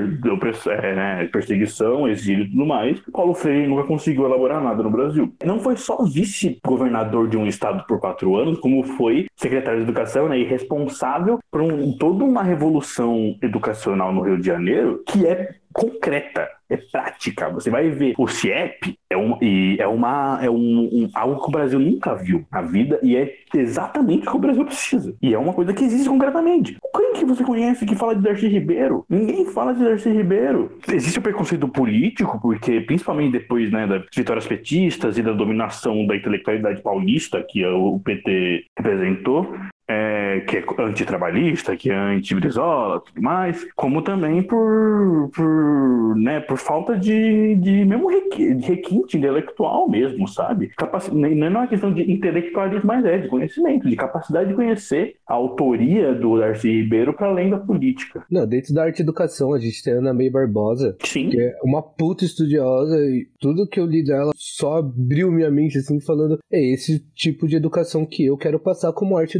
é, né, perseguição, exílio e tudo mais, Paulo Freire nunca conseguiu elaborar nada no Brasil. Não foi só vice-governador de um estado por quatro anos, como foi secretário de Educação né, e responsável por um, toda uma revolução educacional no Rio de Janeiro, que é concreta, é prática. Você vai ver o CIEP é, um, e é, uma, é um, um, algo que o Brasil nunca viu na vida e é exatamente o que o Brasil precisa. E é uma coisa que existe concretamente. Quem que você conhece que fala de Darcy Ribeiro? Ninguém fala de Darcy Ribeiro. Existe o preconceito político, porque principalmente depois né, das vitórias petistas e da dominação da intelectualidade paulista que o PT representou, é, que é antitrabalhista, que é anti-Brizola, tudo mais, como também por, por, né, por falta de, de mesmo requinte intelectual mesmo, sabe? Capac... Não é uma questão de intelectualismo, mas é de conhecimento, de capacidade de conhecer a autoria do Darcy Ribeiro para além da política. Não, dentro da arte educação, a gente tem a Ana May Barbosa, Sim. que é uma puta estudiosa e tudo que eu li dela só abriu minha mente, assim, falando, é esse tipo de educação que eu quero passar como arte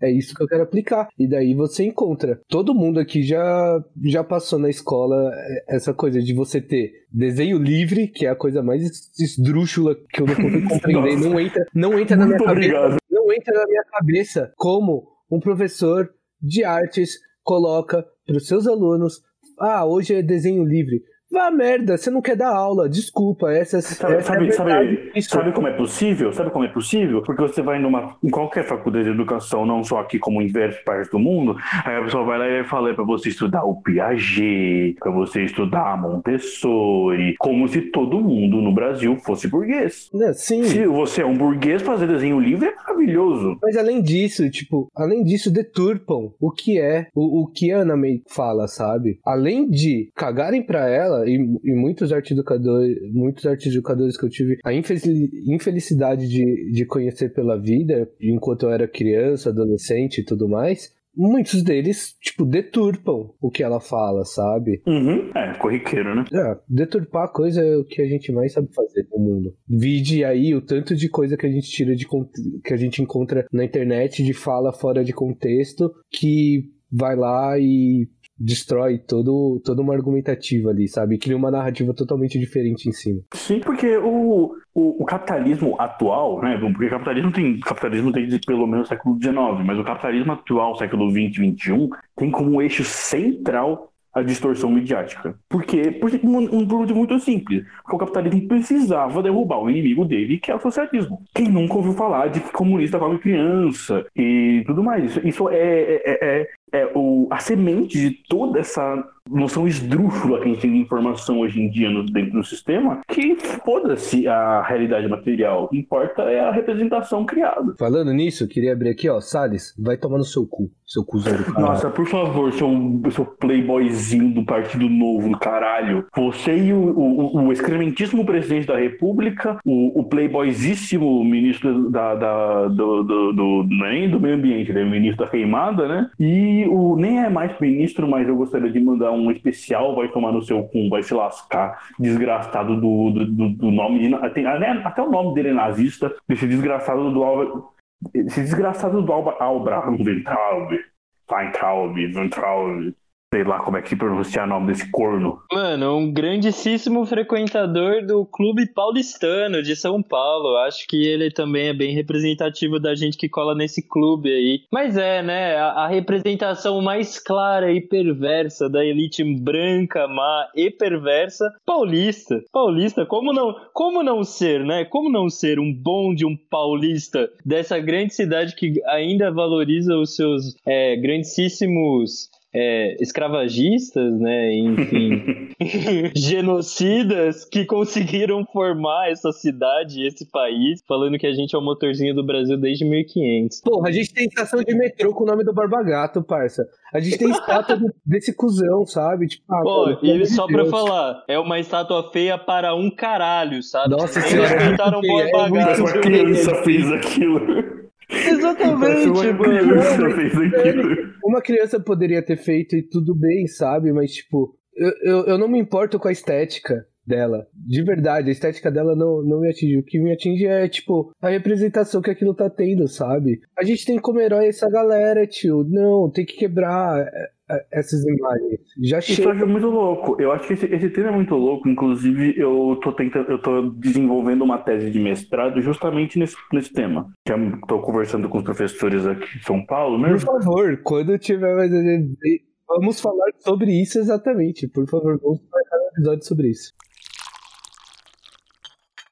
é isso que eu quero aplicar. E daí você encontra. Todo mundo aqui já, já passou na escola é, essa coisa de você ter desenho livre, que é a coisa mais esdrúxula que eu não consigo compreender. não entra, não entra na minha cabeça. Não entra na minha cabeça como um professor de artes coloca para os seus alunos: ah, hoje é desenho livre. Vá merda, você não quer dar aula, desculpa. Essa, sabe, essa sabe, é sabe, sabe, como é possível? Sabe como é possível? Porque você vai numa, em qualquer faculdade de educação, não só aqui como em diversas partes do mundo, aí a pessoa vai lá e fala para você estudar o Piaget, para você estudar Montessori, como se todo mundo no Brasil fosse burguês. Não, sim. Se você é um burguês, fazer desenho livre é maravilhoso. Mas além disso, tipo, além disso, deturpam o que é, o, o que a Ana May fala, sabe? Além de cagarem pra ela, e, e muitos arte educadores, muitos arte educadores que eu tive a infelicidade de, de conhecer pela vida, enquanto eu era criança, adolescente e tudo mais, muitos deles, tipo, deturpam o que ela fala, sabe? Uhum. É, corriqueiro, né? É, deturpar a coisa é o que a gente mais sabe fazer no mundo. Vide aí o tanto de coisa que a gente tira de que a gente encontra na internet de fala fora de contexto que vai lá e destrói todo, toda uma argumentativa ali, sabe? Cria uma narrativa totalmente diferente em cima. Sim, porque o, o, o, capitalismo atual, né? Porque capitalismo tem capitalismo desde pelo menos o século XIX, mas o capitalismo atual, século XX XXI, tem como eixo central a distorção midiática. Por quê? Por um, um motivo muito simples. Porque o capitalismo precisava derrubar o inimigo dele, que é o socialismo. Quem nunca ouviu falar de que comunista come criança e tudo mais? Isso é, é, é, é o, a semente de toda essa noção esdrúxula que a gente tem de informação hoje em dia no, dentro do sistema, que foda-se a realidade material. O que importa é a representação criada. Falando nisso, eu queria abrir aqui, ó, Salles, vai tomar no seu cu, seu cuzão do caralho. Nossa, por favor, seu, seu playboyzinho do Partido Novo, caralho. Você e o, o, o excrementíssimo presidente da República, o, o playboyzíssimo ministro da, da do, do, do, nem do meio ambiente, né? Ministro da queimada, né? E o nem é mais ministro, mas eu gostaria de mandar um especial, vai tomar no seu cu, vai se lascar, desgraçado do, do, do nome de, tem, até o nome dele é nazista, desse desgraçado do Alba, esse desgraçado do Alba Albra Weintraub, Weintraub, Weintraub, sei lá como é que se pronuncia o nome desse corno. Mano, um grandíssimo frequentador do Clube Paulistano de São Paulo. Acho que ele também é bem representativo da gente que cola nesse clube aí. Mas é, né, a, a representação mais clara e perversa da elite branca, má e perversa, paulista. Paulista, como não, como não ser, né? Como não ser um bom de um paulista dessa grande cidade que ainda valoriza os seus é, grandíssimos é, escravagistas, né, enfim, genocidas que conseguiram formar essa cidade, esse país, falando que a gente é o motorzinho do Brasil desde 1500. Porra, a gente tem estação de metrô com o nome do Barbagato, parça. A gente tem estátua desse cuzão, sabe? Tipo, ah, Pô, e só Deus. pra falar, é uma estátua feia para um caralho, sabe? Nossa senhora. Eles pintaram o Barbagato. Uma criança fez aquilo. Exatamente, uma. Criança fez aquilo. Uma criança poderia ter feito e tudo bem, sabe? Mas, tipo, eu, eu, eu não me importo com a estética dela. De verdade, a estética dela não, não me atinge. O que me atinge é, tipo, a representação que aquilo tá tendo, sabe? A gente tem como herói essa galera, tio. Não, tem que quebrar essas imagens. Já chega. Isso é muito louco. Eu acho que esse, esse tema é muito louco. Inclusive, eu tô tentando, eu tô desenvolvendo uma tese de mestrado justamente nesse, nesse tema. Já tô conversando com os professores aqui de São Paulo, né? Por favor, quando tiver mais vamos falar sobre isso exatamente. Por favor, vamos marcar um episódio sobre isso.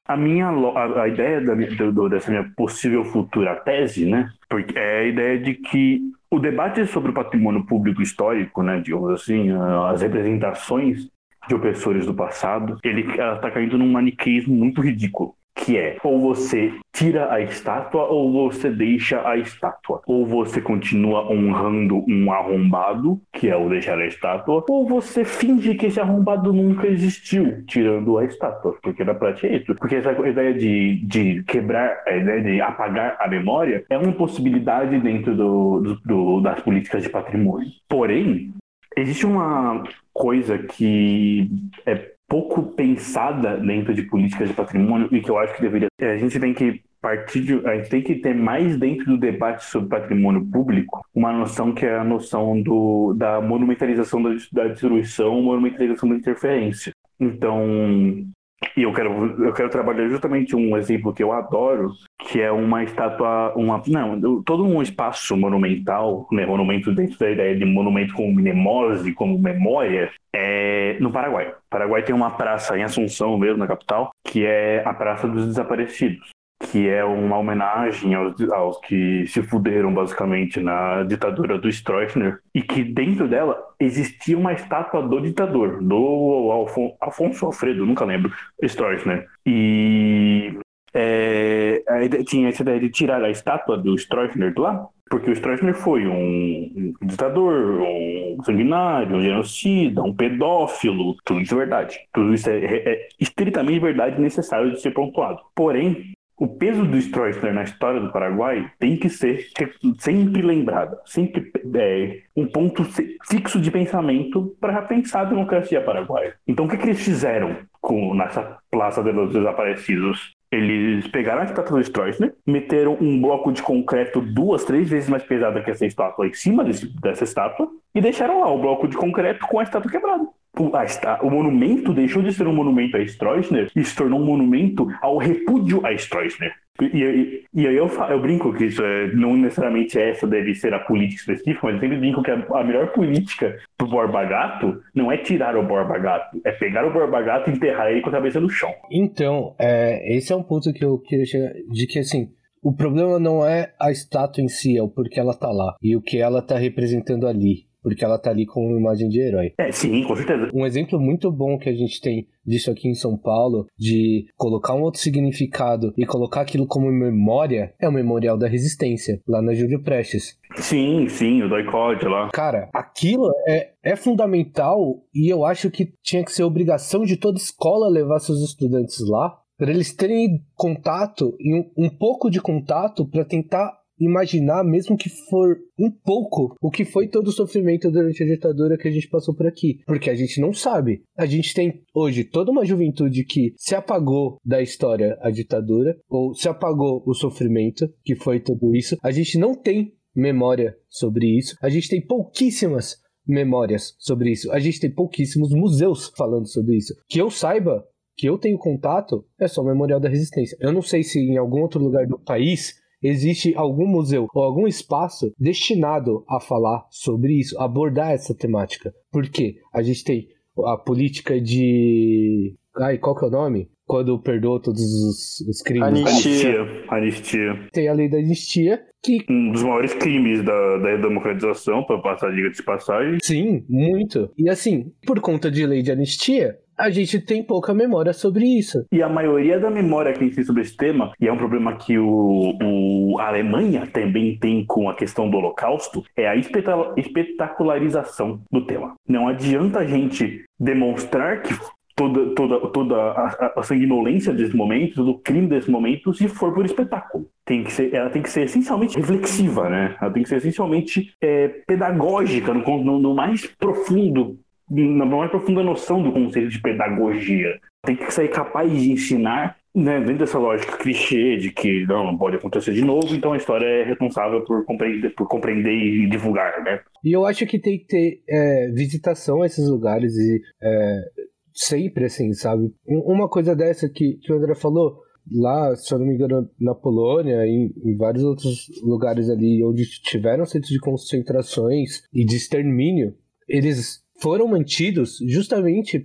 A minha a, a ideia da minha, do, dessa minha possível futura tese, né? Porque é a ideia de que o debate sobre o patrimônio público histórico, né, digamos assim, as representações de opressores do passado, ele está caindo num maniqueísmo muito ridículo que é ou você tira a estátua ou você deixa a estátua. Ou você continua honrando um arrombado, que é o deixar a estátua, ou você finge que esse arrombado nunca existiu, tirando a estátua. Porque na prática é isso. Porque essa ideia de, de quebrar, a ideia de apagar a memória é uma possibilidade dentro do, do, do das políticas de patrimônio. Porém, existe uma coisa que é pouco pensada dentro de políticas de patrimônio e que eu acho que deveria. A gente tem que partir de, a gente tem que ter mais dentro do debate sobre patrimônio público uma noção que é a noção do, da monumentalização da, da destruição, monumentalização da interferência. Então, E eu quero, eu quero trabalhar justamente um exemplo que eu adoro, que é uma estátua, uma não, todo um espaço monumental, né, monumento dentro da ideia de monumento como mnemose, como memória, é no Paraguai. O Paraguai tem uma praça em Assunção mesmo, na capital, que é a Praça dos Desaparecidos que é uma homenagem aos, aos, que se fuderam basicamente na ditadura do Stroessner e que dentro dela existia uma estátua do ditador, do Alfon Afonso Alfredo, nunca lembro, Stroessner. E é, tinha essa ideia de tirar a estátua do Stroessner de lá, porque o Stroessner foi um, ditador, um sanguinário, um genocida, um pedófilo, tudo isso é verdade. Tudo isso é, é, é estritamente verdade necessário de ser pontuado. Porém, o peso do Stroessner na história do Paraguai tem que ser sempre lembrado, sempre é, um ponto fixo de pensamento para repensar a democracia paraguaia. Então, o que, que eles fizeram com, nessa Praça dos Desaparecidos? Eles pegaram a estátua do Stroessner, meteram um bloco de concreto duas, três vezes mais pesado que essa estátua em cima desse, dessa estátua e deixaram lá o bloco de concreto com a estátua quebrada o, o monumento deixou de ser um monumento a Stroessner e se tornou um monumento ao repúdio a Stroessner. E, e, e aí eu, eu, brinco que isso é, não necessariamente essa deve ser a política específica, mas eu sempre brinco que a, a melhor política pro Borba Gato não é tirar o Borba Gato, é pegar o Borba Gato e enterrar ele com a cabeça no chão. Então, é, esse é um ponto que eu queria chegar, de que assim, o problema não é a estátua em si, é o porquê ela tá lá e o que ela tá representando ali porque ela tá ali com uma imagem de herói. É, sim, com certeza. Um exemplo muito bom que a gente tem disso aqui em São Paulo, de colocar um outro significado e colocar aquilo como memória, é o Memorial da Resistência, lá na Júlio Prestes. Sim, sim, o doicode lá. Cara, aquilo é, é fundamental e eu acho que tinha que ser obrigação de toda escola levar seus estudantes lá para eles terem contato e um, um pouco de contato para tentar imaginar, mesmo que for um pouco, o que foi todo o sofrimento durante a ditadura que a gente passou por aqui. Porque a gente não sabe. A gente tem hoje toda uma juventude que se apagou da história a ditadura, ou se apagou o sofrimento, que foi tudo isso. A gente não tem memória sobre isso. A gente tem pouquíssimas memórias sobre isso. A gente tem pouquíssimos museus falando sobre isso. Que eu saiba, que eu tenho contato, é só o Memorial da Resistência. Eu não sei se em algum outro lugar do país existe algum museu ou algum espaço destinado a falar sobre isso, abordar essa temática. Por quê? A gente tem a política de. Ai, qual que é o nome? Quando perdoa todos os, os crimes. Anistia. Anistia. Tem a lei da anistia, que... Um dos maiores crimes da, da democratização, para passar a liga de passagem. Sim, muito. E assim, por conta de lei de anistia, a gente tem pouca memória sobre isso. E a maioria da memória que a gente tem sobre esse tema, e é um problema que o, o a Alemanha também tem com a questão do Holocausto, é a espetacularização do tema. Não adianta a gente demonstrar que toda, toda, toda a, a sanguinolência desse momento, todo o crime desse momento, se for por espetáculo. Tem que ser, ela tem que ser essencialmente reflexiva, né? Ela tem que ser essencialmente é, pedagógica, no, no, no mais profundo na mais profunda noção do conceito de pedagogia. Tem que sair capaz de ensinar né, dentro dessa lógica clichê de que não, não pode acontecer de novo, então a história é responsável por compreender, por compreender e divulgar, né? E eu acho que tem que ter é, visitação a esses lugares e é, sempre assim, sabe? Uma coisa dessa que, que o André falou, lá, se eu não me engano, na Polônia e em vários outros lugares ali onde tiveram centros de concentrações e de extermínio, eles foram mantidos justamente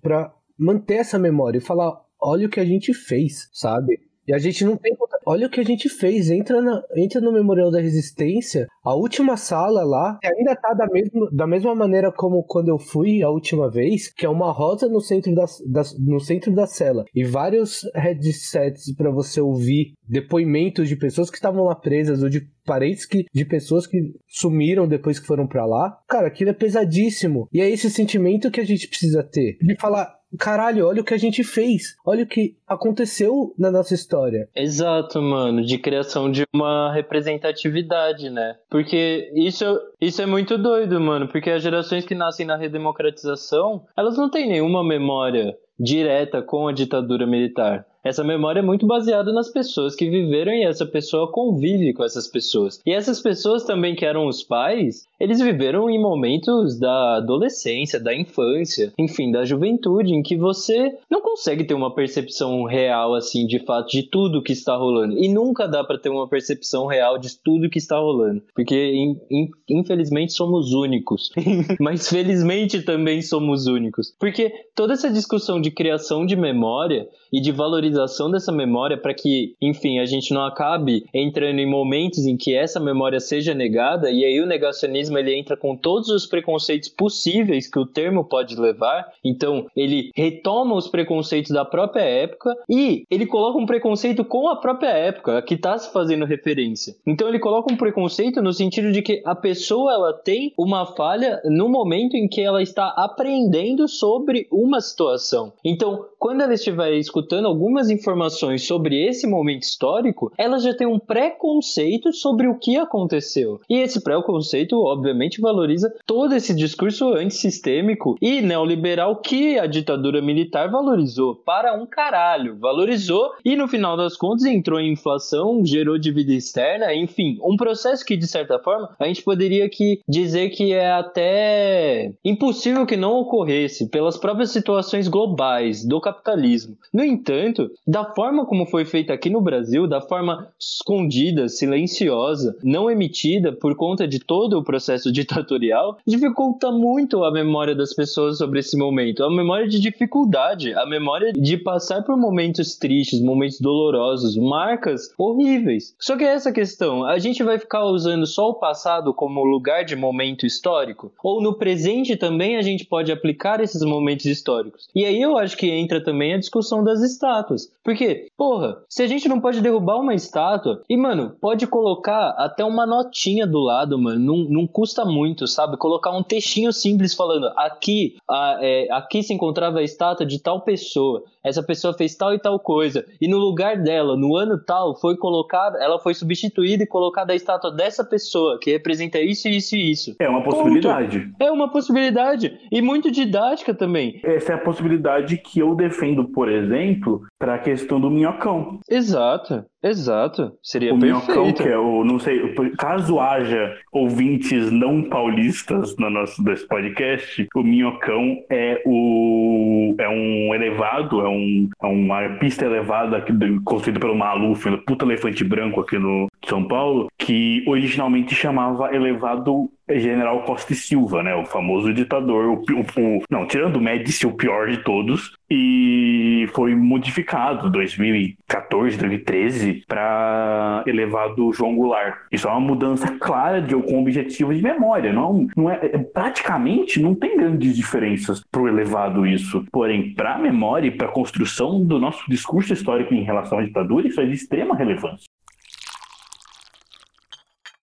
para manter essa memória e falar: olha o que a gente fez, sabe? E a gente não tem. Olha o que a gente fez. Entra, na, entra no Memorial da Resistência. A última sala lá ainda tá da mesma, da mesma maneira como quando eu fui a última vez, que é uma rosa no centro da, da no centro da cela. E vários headsets para você ouvir depoimentos de pessoas que estavam lá presas ou de parentes que, de pessoas que sumiram depois que foram para lá. Cara, aquilo é pesadíssimo. E é esse sentimento que a gente precisa ter. De falar, caralho, olha o que a gente fez, olha o que aconteceu na nossa história. Exato, mano, de criação de uma representatividade, né? Porque isso, isso é muito doido, mano, porque as gerações que nascem na redemocratização, elas não têm nenhuma memória direta com a ditadura militar. Essa memória é muito baseada nas pessoas que viveram e essa pessoa convive com essas pessoas. E essas pessoas também que eram os pais, eles viveram em momentos da adolescência, da infância, enfim, da juventude, em que você não consegue ter uma percepção real, assim, de fato, de tudo que está rolando. E nunca dá para ter uma percepção real de tudo que está rolando. Porque, in, in, infelizmente, somos únicos. Mas felizmente também somos únicos. Porque toda essa discussão de criação de memória e de valorização dessa memória para que, enfim, a gente não acabe entrando em momentos em que essa memória seja negada e aí o negacionismo ele entra com todos os preconceitos possíveis que o termo pode levar. Então, ele retoma os preconceitos da própria época e ele coloca um preconceito com a própria época a que está se fazendo referência. Então, ele coloca um preconceito no sentido de que a pessoa ela tem uma falha no momento em que ela está aprendendo sobre uma situação. Então, quando ela estiver escutando algumas informações sobre esse momento histórico, ela já tem um preconceito sobre o que aconteceu. E esse preconceito, obviamente, valoriza todo esse discurso antissistêmico e neoliberal que a ditadura militar valorizou para um caralho. Valorizou e no final das contas entrou em inflação, gerou dívida externa, enfim, um processo que de certa forma a gente poderia que dizer que é até impossível que não ocorresse pelas próprias situações globais do capitalismo. No entanto, da forma como foi feita aqui no Brasil, da forma escondida, silenciosa, não emitida por conta de todo o processo ditatorial, dificulta muito a memória das pessoas sobre esse momento. A memória de dificuldade, a memória de passar por momentos tristes, momentos dolorosos, marcas horríveis. Só que é essa questão, a gente vai ficar usando só o passado como lugar de momento histórico? Ou no presente também a gente pode aplicar esses momentos históricos? E aí eu acho que entra também a discussão das estátuas. Porque, porra, se a gente não pode derrubar uma estátua, e mano, pode colocar até uma notinha do lado, mano, não, não custa muito, sabe? Colocar um textinho simples falando: aqui, a, é, aqui se encontrava a estátua de tal pessoa, essa pessoa fez tal e tal coisa, e no lugar dela, no ano tal, foi colocada, ela foi substituída e colocada a estátua dessa pessoa, que representa isso, isso e isso. É uma possibilidade. Ponto. É uma possibilidade. E muito didática também. Essa é a possibilidade que eu defendo, por exemplo, para a questão do minhocão. Exato. Exato, seria o perfeito. Minhocão, que é o, não sei, caso haja ouvintes não paulistas no nosso desse podcast, o Minhocão é o é um elevado, é, um, é uma pista elevada aqui, construída pelo Maluf, um puta elefante branco aqui no São Paulo, que originalmente chamava elevado General Costa e Silva, né? O famoso ditador, o, o, o não, tirando o Médici, o pior de todos, e foi modificado 2014, 2013 para elevado João Goulart. Isso é uma mudança clara de com objetivo de memória, não, não é, é praticamente não tem grandes diferenças para o elevado isso. Porém, para memória e para construção do nosso discurso histórico em relação à ditadura, isso é de extrema relevância.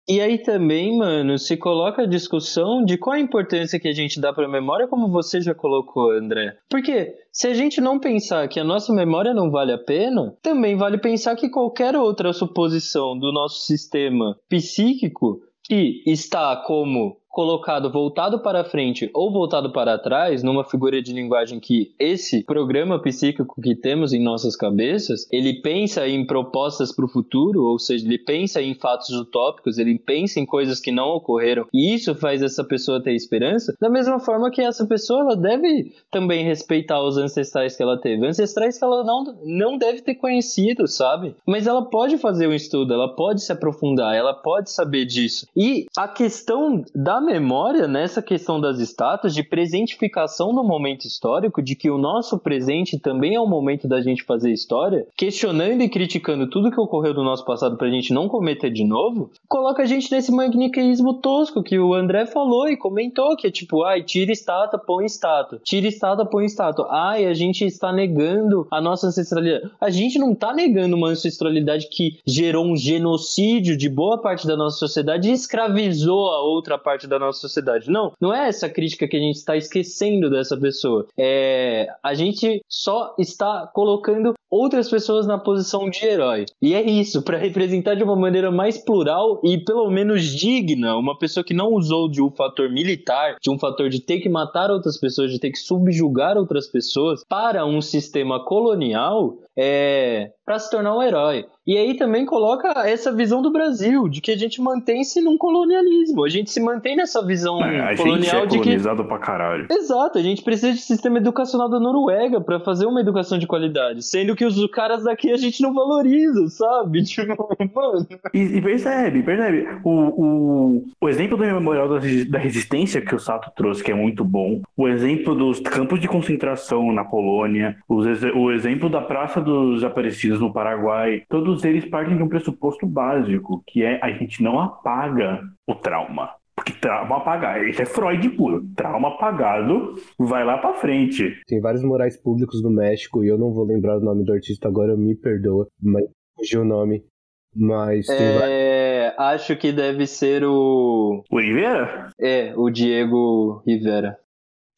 E aí também, mano, se coloca a discussão de qual a importância que a gente dá para a memória, como você já colocou, André. Porque se a gente não pensar que a nossa memória não vale a pena, também vale pensar que qualquer outra suposição do nosso sistema psíquico que está como colocado voltado para frente ou voltado para trás, numa figura de linguagem que esse programa psíquico que temos em nossas cabeças, ele pensa em propostas para o futuro, ou seja, ele pensa em fatos utópicos, ele pensa em coisas que não ocorreram, e isso faz essa pessoa ter esperança, da mesma forma que essa pessoa ela deve também respeitar os ancestrais que ela teve, ancestrais que ela não, não deve ter conhecido, sabe? Mas ela pode fazer um estudo, ela pode se aprofundar, ela pode saber disso. E a questão da memória nessa questão das estátuas de presentificação do momento histórico, de que o nosso presente também é o momento da gente fazer história, questionando e criticando tudo que ocorreu do nosso passado pra gente não cometer de novo, coloca a gente nesse maniqueísmo tosco que o André falou e comentou, que é tipo, ai, tira estátua, põe estátua. Tira estátua, põe estátua. Ai, a gente está negando a nossa ancestralidade. A gente não tá negando uma ancestralidade que gerou um genocídio de boa parte da nossa sociedade e escravizou a outra parte da nossa sociedade. Não, não é essa crítica que a gente está esquecendo dessa pessoa. É, a gente só está colocando outras pessoas na posição de herói. E é isso, para representar de uma maneira mais plural e pelo menos digna uma pessoa que não usou de um fator militar, de um fator de ter que matar outras pessoas, de ter que subjugar outras pessoas para um sistema colonial, é, para se tornar um herói. E aí também coloca essa visão do Brasil, de que a gente mantém-se num colonialismo. A gente se mantém nessa visão É, a colonial gente é de que. colonizado pra caralho. Exato, a gente precisa de sistema educacional da Noruega para fazer uma educação de qualidade. Sendo que os caras daqui a gente não valoriza, sabe? Tipo, mano. E, e percebe, percebe. O, o, o exemplo do Memorial da, Resi- da Resistência que o Sato trouxe, que é muito bom. O exemplo dos campos de concentração na Polônia. os o exemplo da Praça dos Aparecidos no Paraguai. Todos eles partem de um pressuposto básico, que é a gente não apaga o trauma. Porque trauma apagado, isso é Freud puro. Trauma apagado, vai lá pra frente. Tem vários morais públicos no México e eu não vou lembrar o nome do artista agora, me perdoa, mas fugiu o nome. Mas. É, acho que deve ser o. Oliveira? É, o Diego Rivera.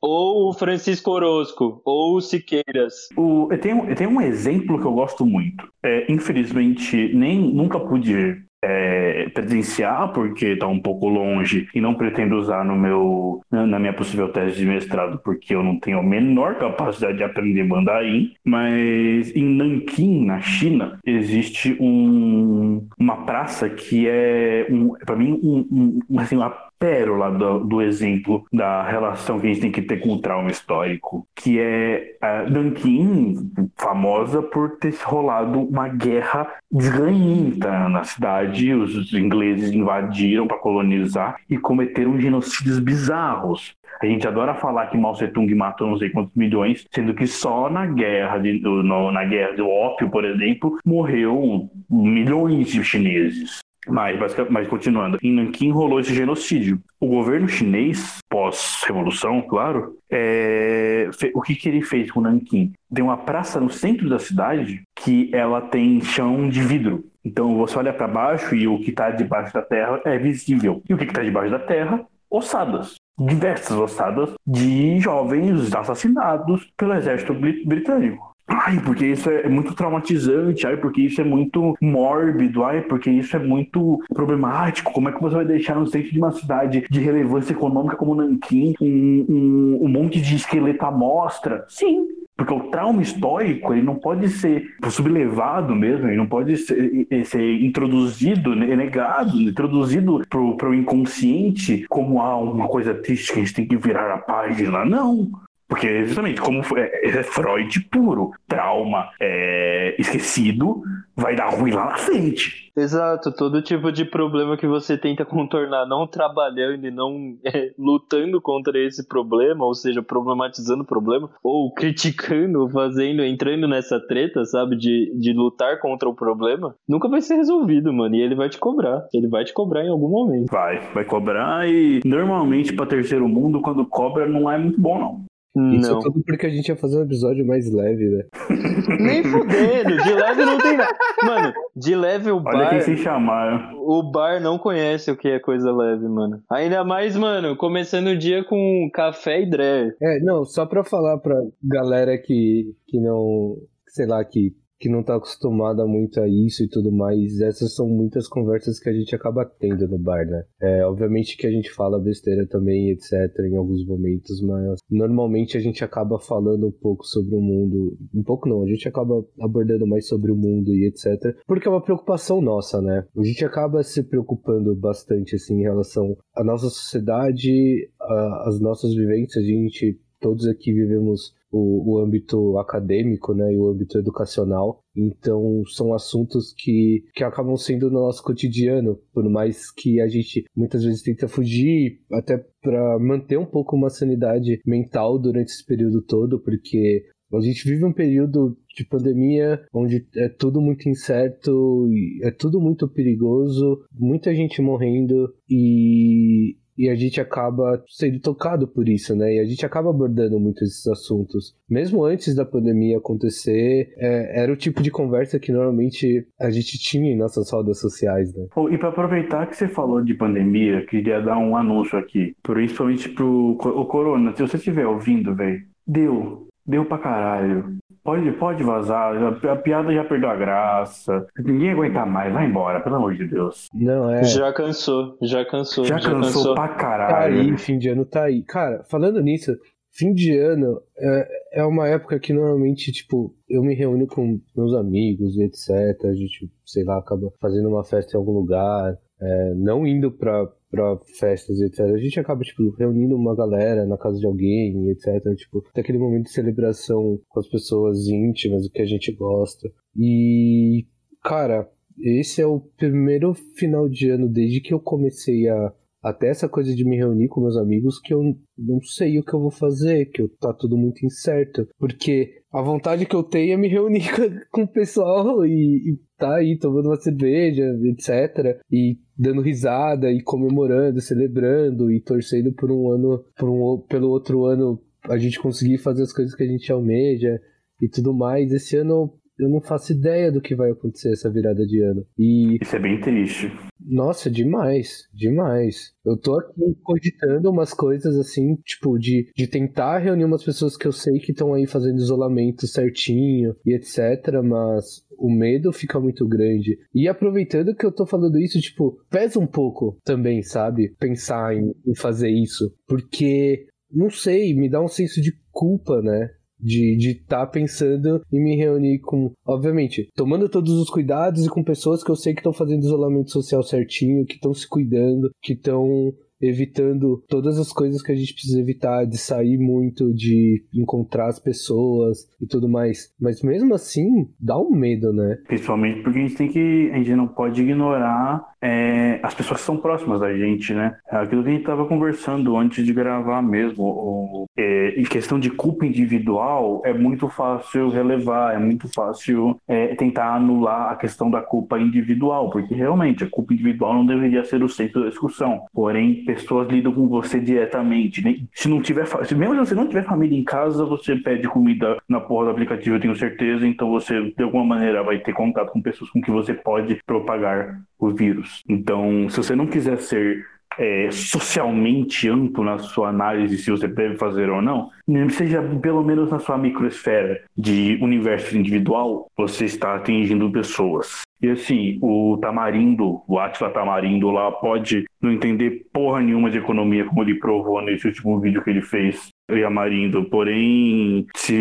Ou o Francisco Orozco, ou o Siqueiras. O, eu, tenho, eu tenho um exemplo que eu gosto muito. É, infelizmente, nem nunca pude é, presenciar, porque está um pouco longe, e não pretendo usar no meu, na, minha possível tese de mestrado, porque eu não tenho a menor capacidade de aprender mandarim. Mas em Nanquim, na China, existe um, uma praça que é, um, para mim, um, um, assim, uma pérola do, do exemplo da relação que a gente tem que ter com o trauma histórico, que é a Nanquim, famosa por ter rolado uma guerra desganhenta na cidade, os ingleses invadiram para colonizar e cometeram genocídios bizarros. A gente adora falar que Mao Tse Tung matou não sei quantos milhões, sendo que só na guerra, de, no- na guerra do ópio, por exemplo, morreu milhões de chineses. Mas, mas continuando, em Nanquim rolou esse genocídio. O governo chinês, pós-revolução, claro, é, o que, que ele fez com Nanquim? Tem uma praça no centro da cidade que ela tem chão de vidro. Então você olha para baixo e o que está debaixo da terra é visível. E o que está debaixo da terra? Ossadas. Diversas ossadas de jovens assassinados pelo exército bri- britânico. Ai, porque isso é muito traumatizante, ai, porque isso é muito mórbido, ai, porque isso é muito problemático. Como é que você vai deixar no centro de uma cidade de relevância econômica como Nanquim um, um, um monte de esqueleto à mostra? Sim, porque o trauma histórico ele não pode ser sublevado mesmo, ele não pode ser, ser introduzido, né, negado, introduzido para o inconsciente como ah, uma coisa triste que a gente tem que virar a página. Não. Porque justamente como é, é Freud puro, trauma é, esquecido vai dar ruim lá na frente. Exato, todo tipo de problema que você tenta contornar não trabalhando e não é, lutando contra esse problema, ou seja, problematizando o problema, ou criticando, fazendo, entrando nessa treta, sabe, de, de lutar contra o problema, nunca vai ser resolvido, mano. E ele vai te cobrar. Ele vai te cobrar em algum momento. Vai, vai cobrar e normalmente para terceiro mundo quando cobra não é muito bom não. Isso Não. é tudo porque a gente ia fazer um episódio mais leve, né? Nem fudendo, de leve não tem nada. Mano, de leve o Olha bar. quem se chamar. O bar não conhece o que é coisa leve, mano. Ainda mais, mano, começando o dia com café e dreyer. É, não, só pra falar pra galera que, que não, sei lá, que, que não tá acostumada muito a isso e tudo mais, essas são muitas conversas que a gente acaba tendo no bar, né? É, obviamente que a gente fala besteira também, etc, em alguns momentos, mas normalmente a gente acaba falando um pouco sobre o mundo, um pouco não, a gente acaba abordando mais sobre o mundo e etc, porque é uma preocupação nossa, né? A gente acaba se preocupando bastante, assim, em relação à nossa sociedade, às nossas vivências, a gente todos aqui vivemos o, o âmbito acadêmico, né, e o âmbito educacional. Então, são assuntos que, que acabam sendo no nosso cotidiano, por mais que a gente muitas vezes tenta fugir, até para manter um pouco uma sanidade mental durante esse período todo, porque a gente vive um período de pandemia onde é tudo muito incerto, é tudo muito perigoso, muita gente morrendo e, e a gente acaba sendo tocado por isso, né? E a gente acaba abordando muito esses assuntos. Mesmo antes da pandemia acontecer, é, era o tipo de conversa que normalmente a gente tinha em nossas rodas sociais, né? Pô, E para aproveitar que você falou de pandemia, queria dar um anúncio aqui, principalmente pro o Corona. Se você estiver ouvindo, velho, deu, deu pra caralho. Pode, pode vazar. A piada já perdeu a graça. Ninguém aguenta mais. Vai embora, pelo amor de Deus. Não, é. Já cansou, já cansou. Já, já cansou, cansou. pra Tá caralho. aí, fim de ano tá aí. Cara, falando nisso, fim de ano é, é uma época que normalmente, tipo, eu me reúno com meus amigos e etc. A gente, sei lá, acaba fazendo uma festa em algum lugar, é, não indo pra, pra festas e etc. A gente acaba, tipo, reunindo uma galera na casa de alguém etc. Tipo, tem aquele momento de celebração com as pessoas íntimas, o que a gente gosta. E, cara, esse é o primeiro final de ano desde que eu comecei a até essa coisa de me reunir com meus amigos que eu não sei o que eu vou fazer, que eu, tá tudo muito incerto. Porque a vontade que eu tenho é me reunir com, com o pessoal e, e tá aí tomando uma cerveja, etc. E dando risada e comemorando, celebrando e torcendo por um ano, por um, pelo outro ano a gente conseguir fazer as coisas que a gente almeja e tudo mais. Esse ano eu não faço ideia do que vai acontecer essa virada de ano. E Isso é bem triste. nossa, demais, demais. Eu tô aqui cogitando umas coisas assim, tipo, de, de tentar reunir umas pessoas que eu sei que estão aí fazendo isolamento certinho e etc, mas o medo fica muito grande. E aproveitando que eu tô falando isso, tipo, pesa um pouco também, sabe? Pensar em, em fazer isso. Porque, não sei, me dá um senso de culpa, né? De estar tá pensando em me reunir com, obviamente, tomando todos os cuidados e com pessoas que eu sei que estão fazendo isolamento social certinho, que estão se cuidando, que estão evitando todas as coisas que a gente precisa evitar, de sair muito, de encontrar as pessoas e tudo mais. Mas mesmo assim, dá um medo, né? Principalmente porque a gente tem que. A gente não pode ignorar é, as pessoas que são próximas da gente, né? Aquilo que a gente estava conversando antes de gravar mesmo. O, é, em questão de culpa individual, é muito fácil relevar, é muito fácil é, tentar anular a questão da culpa individual, porque realmente a culpa individual não deveria ser o centro da discussão. Porém, pessoas lidam com você diretamente. né? Se não tiver, se mesmo se você não tiver família em casa, você pede comida na porra do aplicativo, eu tenho certeza. Então você, de alguma maneira, vai ter contato com pessoas com que você pode propagar o vírus. Então, se você não quiser ser é, socialmente amplo na sua análise se você deve fazer ou não, seja pelo menos na sua microesfera de universo individual, você está atingindo pessoas. E assim, o Tamarindo, o Atila Tamarindo lá, pode não entender porra nenhuma de economia, como ele provou nesse último vídeo que ele fez, e Amarindo. Porém, se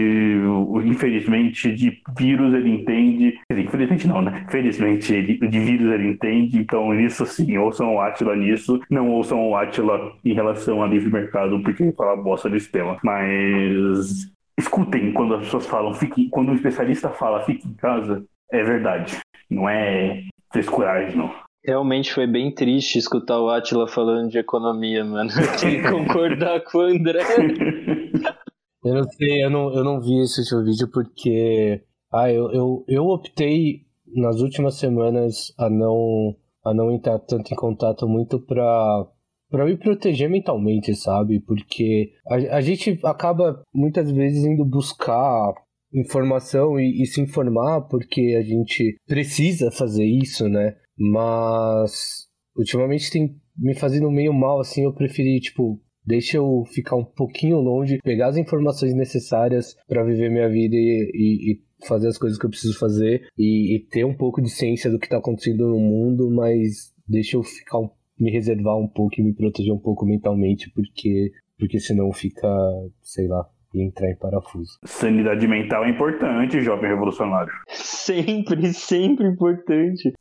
infelizmente de vírus ele entende. Infelizmente não, né? Felizmente ele, de vírus ele entende, então isso sim, ouçam o Atila nisso, não ouçam o Atila em relação a livre mercado, porque ele fala bosta desse tema. Mas escutem quando as pessoas falam, fique, quando um especialista fala fique em casa, é verdade. Não é frescuragem, não. Realmente foi bem triste escutar o Atila falando de economia, mano. Eu que concordar com o André. Eu não sei, eu não, eu não vi esse último vídeo porque. Ah, eu, eu, eu optei nas últimas semanas a não, a não entrar tanto em contato muito pra, pra me proteger mentalmente, sabe? Porque a, a gente acaba muitas vezes indo buscar informação e, e se informar porque a gente precisa fazer isso, né? Mas ultimamente tem me fazendo meio mal, assim, eu preferi, tipo, deixa eu ficar um pouquinho longe, pegar as informações necessárias para viver minha vida e, e, e, fazer as coisas que eu preciso fazer e, e, ter um pouco de ciência do que tá acontecendo no mundo, mas deixa eu ficar um, me reservar um pouco e me proteger um pouco mentalmente, porque, porque senão fica, sei lá, e entrar em parafuso. Sanidade mental é importante, jovem revolucionário. Sempre, sempre importante.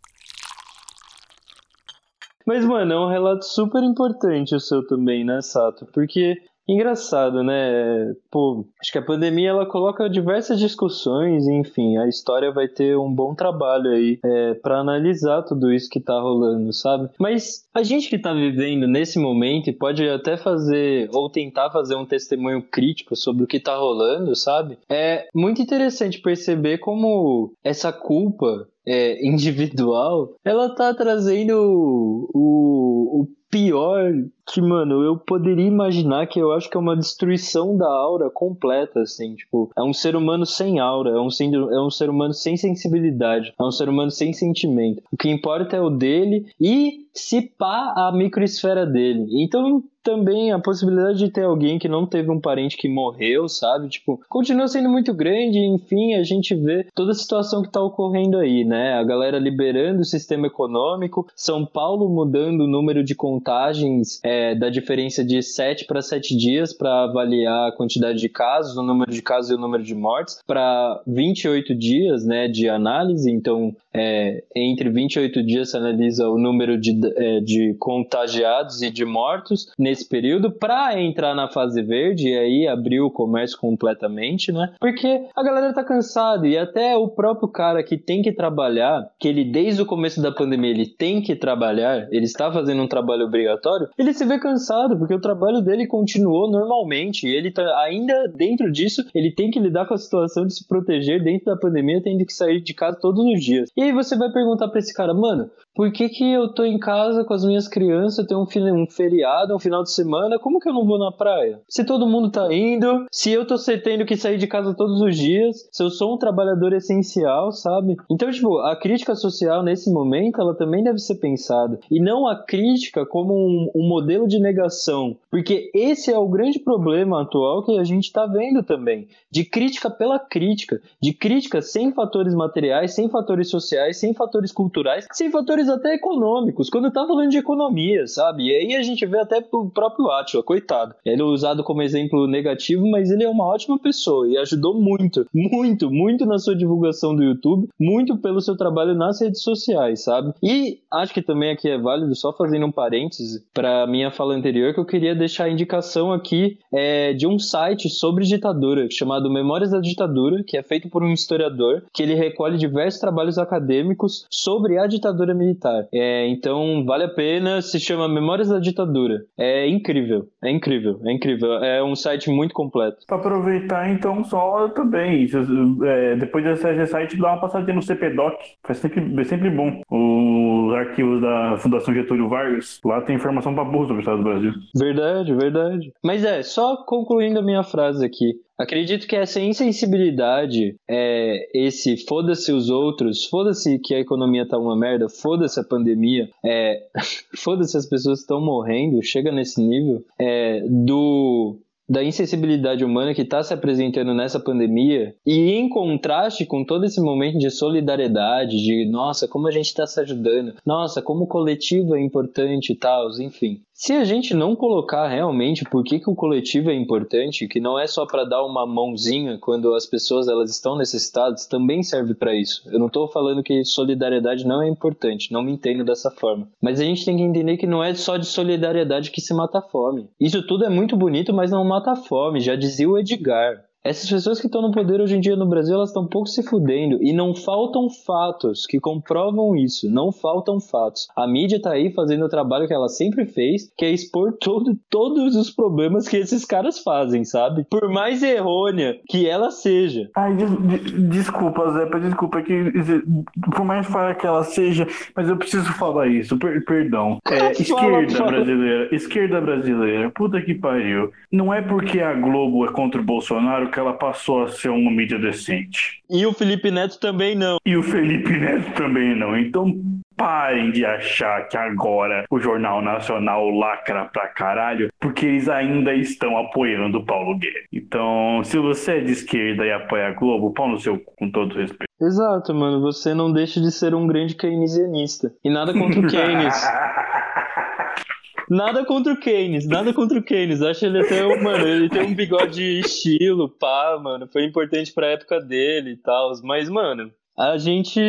Mas, mano, é um relato super importante o seu também, né, Sato? Porque, engraçado, né? Pô, acho que a pandemia ela coloca diversas discussões, enfim, a história vai ter um bom trabalho aí é, para analisar tudo isso que tá rolando, sabe? Mas a gente que tá vivendo nesse momento e pode até fazer, ou tentar fazer um testemunho crítico sobre o que tá rolando, sabe? É muito interessante perceber como essa culpa é, individual, ela tá trazendo o, o, o pior que, mano, eu poderia imaginar que eu acho que é uma destruição da aura completa, assim, tipo, é um ser humano sem aura, é um, ser, é um ser humano sem sensibilidade, é um ser humano sem sentimento. O que importa é o dele e se pá a microesfera dele. Então, também a possibilidade de ter alguém que não teve um parente que morreu, sabe? Tipo, continua sendo muito grande, enfim, a gente vê toda a situação que tá ocorrendo aí, né? A galera liberando o sistema econômico, São Paulo mudando o número de contagens é, da diferença de 7 para 7 dias para avaliar a quantidade de casos, o número de casos e o número de mortes, para 28 dias, né, de análise. Então, é, entre 28 dias se analisa o número de, é, de contagiados e de mortos nesse período para entrar na fase verde e aí abrir o comércio completamente, né? Porque a galera tá cansada e até o próprio cara que tem que trabalhar, que ele desde o começo da pandemia ele tem que trabalhar, ele está fazendo um trabalho obrigatório, ele se vê cansado porque o trabalho dele continuou normalmente e ele tá ainda dentro disso, ele tem que lidar com a situação de se proteger dentro da pandemia, tendo que sair de casa todos os dias. E aí você vai perguntar para esse cara, mano, por que, que eu tô em casa com as minhas crianças, tenho um, um feriado, um final de semana, como que eu não vou na praia? Se todo mundo tá indo, se eu tô tendo que sair de casa todos os dias, se eu sou um trabalhador essencial, sabe? Então, tipo, a crítica social nesse momento, ela também deve ser pensada. E não a crítica como um, um modelo de negação. Porque esse é o grande problema atual que a gente tá vendo também. De crítica pela crítica. De crítica sem fatores materiais, sem fatores sociais, sem fatores culturais, sem fatores até econômicos, quando tá falando de economia, sabe? E aí a gente vê até o próprio Atila, coitado. Ele é usado como exemplo negativo, mas ele é uma ótima pessoa e ajudou muito, muito, muito na sua divulgação do YouTube, muito pelo seu trabalho nas redes sociais, sabe? E acho que também aqui é válido, só fazendo um parêntese para minha fala anterior, que eu queria deixar a indicação aqui é, de um site sobre ditadura, chamado Memórias da Ditadura, que é feito por um historiador, que ele recolhe diversos trabalhos acadêmicos sobre a ditadura militar militar. É, então vale a pena, se chama Memórias da Ditadura. É incrível, é incrível, é incrível. É um site muito completo. Para aproveitar, então, só também, é, depois desse site, dá uma passadinha no CPDOC, é sempre, é sempre bom. Os arquivos da Fundação Getúlio Vargas, lá tem informação para burro sobre o Estado do Brasil. Verdade, verdade. Mas é, só concluindo a minha frase aqui. Acredito que essa insensibilidade, é, esse foda-se os outros, foda-se que a economia tá uma merda, foda-se a pandemia, é, foda-se as pessoas estão morrendo, chega nesse nível, é, do da insensibilidade humana que está se apresentando nessa pandemia e em contraste com todo esse momento de solidariedade, de nossa, como a gente está se ajudando, nossa, como coletivo é importante e tal, enfim. Se a gente não colocar realmente por que, que o coletivo é importante, que não é só para dar uma mãozinha quando as pessoas elas estão necessitadas, também serve para isso. Eu não estou falando que solidariedade não é importante, não me entendo dessa forma. Mas a gente tem que entender que não é só de solidariedade que se mata a fome. Isso tudo é muito bonito, mas não mata a fome, já dizia o Edgar. Essas pessoas que estão no poder hoje em dia no Brasil, elas estão um pouco se fudendo. E não faltam fatos que comprovam isso. Não faltam fatos. A mídia tá aí fazendo o trabalho que ela sempre fez, que é expor todo, todos os problemas que esses caras fazem, sabe? Por mais errônea que ela seja. Ai, des desculpa, Zé, desculpa que por mais falha que ela seja, mas eu preciso falar isso, per perdão. É, esquerda fala. brasileira, esquerda brasileira, puta que pariu. Não é porque a Globo é contra o Bolsonaro que ela passou a ser uma mídia decente. E o Felipe Neto também não. E o Felipe Neto também não. Então parem de achar que agora o Jornal Nacional lacra pra caralho, porque eles ainda estão apoiando o Paulo Guedes. Então, se você é de esquerda e apoia a Globo, pau no seu com todo respeito. Exato, mano. Você não deixa de ser um grande keynesianista. E nada contra o Keynes. Nada contra o Keynes, nada contra o Keynes. Acho ele até, um, mano, ele tem um bigode estilo, pá, mano. Foi importante pra época dele e tal. Mas, mano, a gente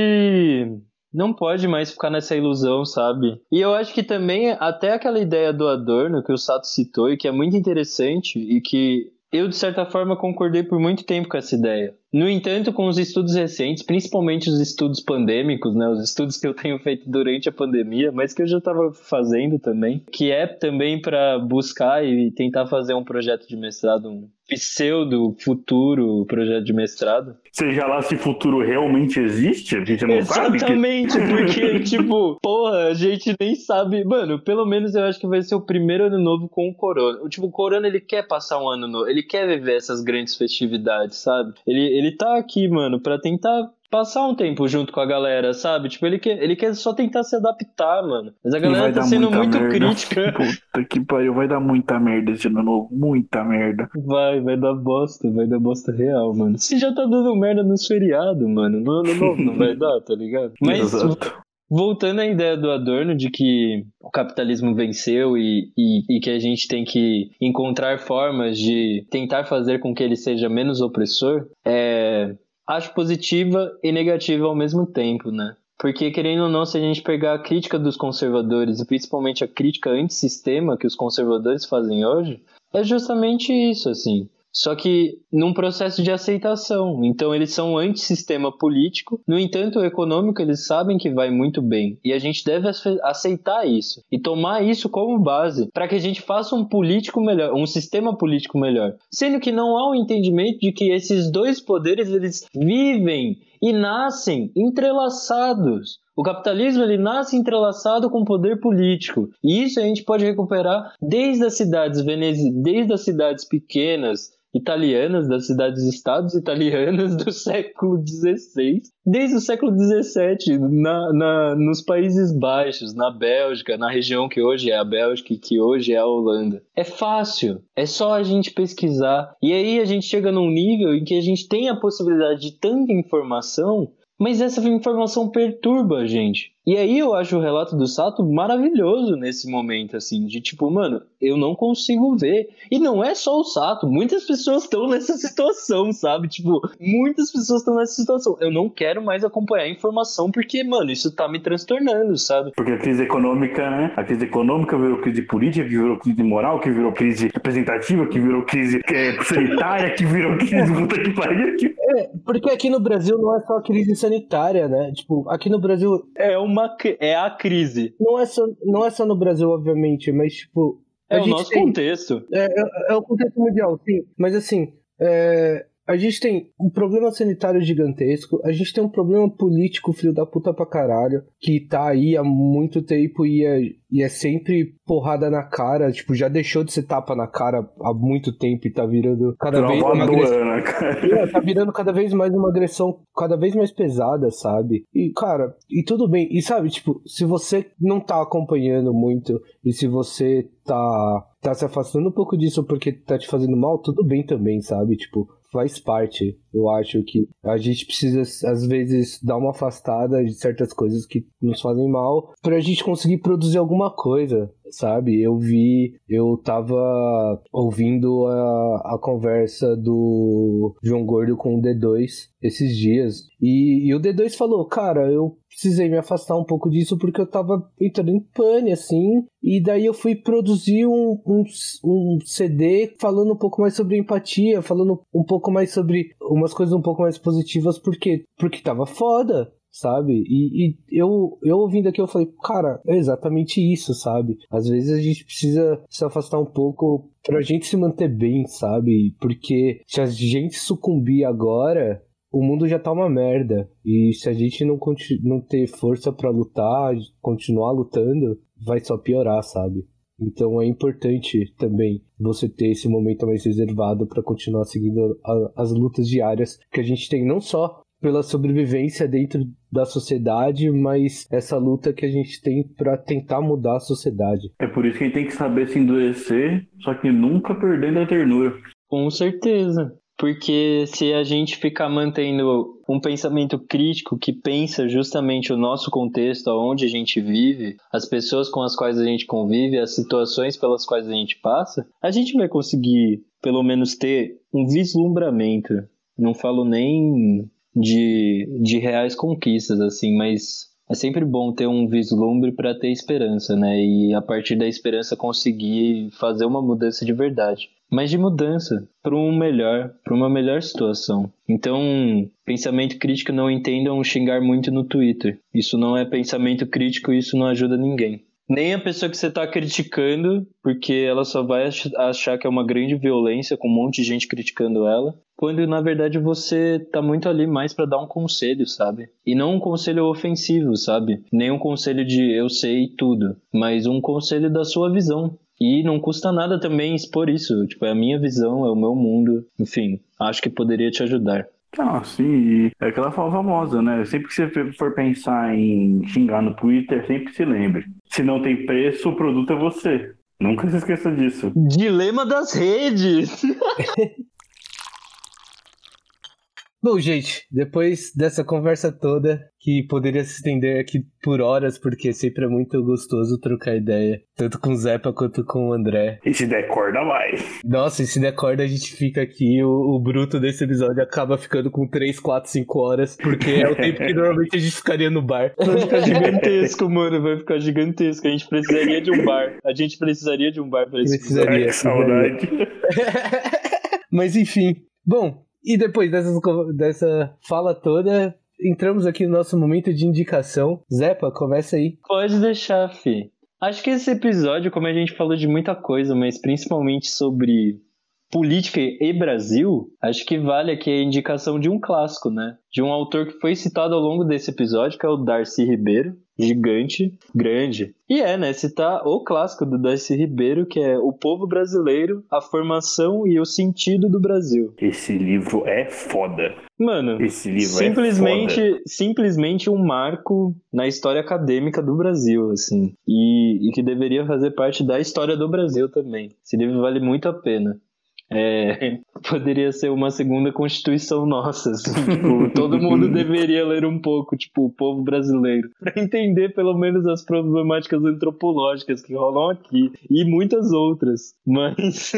não pode mais ficar nessa ilusão, sabe? E eu acho que também, até aquela ideia do Adorno que o Sato citou e que é muito interessante e que eu, de certa forma, concordei por muito tempo com essa ideia. No entanto, com os estudos recentes, principalmente os estudos pandêmicos, né, os estudos que eu tenho feito durante a pandemia, mas que eu já estava fazendo também, que é também para buscar e tentar fazer um projeto de mestrado, um pseudo futuro projeto de mestrado. Seja lá se futuro realmente existe, a gente não Exatamente, sabe. Exatamente, que... porque, tipo, porra, a gente nem sabe. Mano, pelo menos eu acho que vai ser o primeiro ano novo com o Corona. Tipo, o Corona, ele quer passar um ano novo, ele quer viver essas grandes festividades, sabe? Ele, ele tá aqui, mano, para tentar passar um tempo junto com a galera, sabe? Tipo, ele quer, ele quer só tentar se adaptar, mano. Mas a galera tá sendo muito merda. crítica. Puta que pariu, vai dar muita merda esse ano novo. Muita merda. Vai, vai dar bosta, vai dar bosta real, mano. Se já tá dando merda nos feriados, mano. No ano novo não vai dar, tá ligado? Mas. Exato. Voltando à ideia do Adorno de que o capitalismo venceu e, e, e, que a gente tem que encontrar formas de tentar fazer com que ele seja menos opressor, é, acho positiva e negativa ao mesmo tempo, né? Porque, querendo ou não, se a gente pegar a crítica dos conservadores e principalmente a crítica antissistema que os conservadores fazem hoje, é justamente isso, assim. Só que num processo de aceitação. Então eles são antissistema político, no entanto, o econômico eles sabem que vai muito bem. E a gente deve aceitar isso e tomar isso como base para que a gente faça um político melhor, um sistema político melhor. Sendo que não há o um entendimento de que esses dois poderes eles vivem e nascem entrelaçados. O capitalismo ele nasce entrelaçado com o poder político. E isso a gente pode recuperar desde as cidades desde as cidades pequenas, italianas, das cidades-estados italianas do século XVI, desde o século XVII, na, na, nos Países Baixos, na Bélgica, na região que hoje é a Bélgica e que hoje é a Holanda. É fácil, é só a gente pesquisar. E aí a gente chega num nível em que a gente tem a possibilidade de tanta informação, mas essa informação perturba a gente. E aí eu acho o relato do Sato maravilhoso nesse momento, assim, de tipo, mano, eu não consigo ver. E não é só o Sato, muitas pessoas estão nessa situação, sabe? Tipo, muitas pessoas estão nessa situação. Eu não quero mais acompanhar a informação porque, mano, isso tá me transtornando, sabe? Porque a crise econômica, né? A crise econômica virou crise política, que virou crise moral, que virou crise representativa, que virou crise é, sanitária, que virou crise puta que pariu. É, porque aqui no Brasil não é só crise sanitária, né? Tipo, aqui no Brasil. É uma uma é a crise. Não é só, não é só no Brasil, obviamente, mas tipo. É o nosso tem, contexto. É, é, é, o contexto mundial, sim. Mas assim, é, a gente tem um problema sanitário gigantesco, a gente tem um problema político, filho da puta pra caralho, que tá aí há muito tempo e é, e é sempre porrada na cara, tipo, já deixou de ser tapa na cara há muito tempo e tá virando cada vez uma agressão. Né, é, tá virando cada vez mais uma agressão cada vez mais pesada, sabe? E, cara, e tudo bem. E sabe, tipo, se você não tá acompanhando muito e se você tá, tá se afastando um pouco disso porque tá te fazendo mal, tudo bem também, sabe? Tipo, faz parte. Eu acho que a gente precisa, às vezes, dar uma afastada de certas coisas que nos fazem mal pra gente conseguir produzir alguma coisa, sabe? Eu vi, eu tava ouvindo a, a conversa do João Gordo com o D2 esses dias. E, e o D2 falou, cara, eu precisei me afastar um pouco disso porque eu tava entrando em pane, assim. E daí eu fui produzir um, um, um CD falando um pouco mais sobre empatia, falando um pouco mais sobre umas coisas um pouco mais positivas, porque, porque tava foda sabe? E, e, eu, eu ouvindo aqui, eu falei, cara, é exatamente isso, sabe? Às vezes a gente precisa se afastar um pouco pra gente se manter bem, sabe? Porque se a gente sucumbir agora, o mundo já tá uma merda. E se a gente não, não ter força para lutar, continuar lutando, vai só piorar, sabe? Então é importante também você ter esse momento mais reservado para continuar seguindo a, as lutas diárias que a gente tem, não só pela sobrevivência dentro da sociedade, mas essa luta que a gente tem para tentar mudar a sociedade. É por isso que a gente tem que saber se endurecer, só que nunca perdendo a ternura. Com certeza. Porque se a gente ficar mantendo um pensamento crítico que pensa justamente o nosso contexto, aonde a gente vive, as pessoas com as quais a gente convive, as situações pelas quais a gente passa, a gente vai conseguir, pelo menos, ter um vislumbramento. Não falo nem de, de reais conquistas, assim, mas é sempre bom ter um vislumbre para ter esperança, né? E a partir da esperança conseguir fazer uma mudança de verdade mas de mudança para um melhor, para uma melhor situação. Então, pensamento crítico não entendam xingar muito no Twitter. Isso não é pensamento crítico, isso não ajuda ninguém. Nem a pessoa que você está criticando, porque ela só vai achar que é uma grande violência com um monte de gente criticando ela, quando na verdade você está muito ali mais para dar um conselho, sabe? E não um conselho ofensivo, sabe? Nem um conselho de eu sei tudo, mas um conselho da sua visão, e não custa nada também expor isso. Tipo, é a minha visão, é o meu mundo. Enfim, acho que poderia te ajudar. Ah, sim, é aquela fala famosa, né? Sempre que você for pensar em xingar no Twitter, sempre se lembre. Se não tem preço, o produto é você. Nunca se esqueça disso. Dilema das redes! Bom, gente, depois dessa conversa toda, que poderia se estender aqui por horas, porque sempre é muito gostoso trocar ideia, tanto com o Zepa quanto com o André. E se der corda, vai. Nossa, e se der corda, a gente fica aqui, o, o bruto desse episódio acaba ficando com 3, 4, 5 horas, porque é o tempo que normalmente a gente ficaria no bar. Vai ficar gigantesco, mano, vai ficar gigantesco. A gente precisaria de um bar. A gente precisaria de um bar pra esse Precisaria. Ai, que saudade. Mas enfim, bom, e depois dessas, dessa fala toda, entramos aqui no nosso momento de indicação. Zepa, começa aí. Pode deixar, fi. Acho que esse episódio, como a gente falou de muita coisa, mas principalmente sobre política e Brasil, acho que vale aqui a indicação de um clássico, né? De um autor que foi citado ao longo desse episódio, que é o Darcy Ribeiro. Gigante, grande. E é, né? Citar o clássico do Darcy Ribeiro, que é O Povo Brasileiro, a Formação e o Sentido do Brasil. Esse livro é foda. Mano, Esse livro simplesmente, é foda. simplesmente um marco na história acadêmica do Brasil, assim. E, e que deveria fazer parte da história do Brasil também. Esse livro vale muito a pena. É, poderia ser uma segunda constituição nossa, assim, tipo, todo mundo deveria ler um pouco, tipo, o povo brasileiro, para entender pelo menos as problemáticas antropológicas que rolam aqui e muitas outras. Mas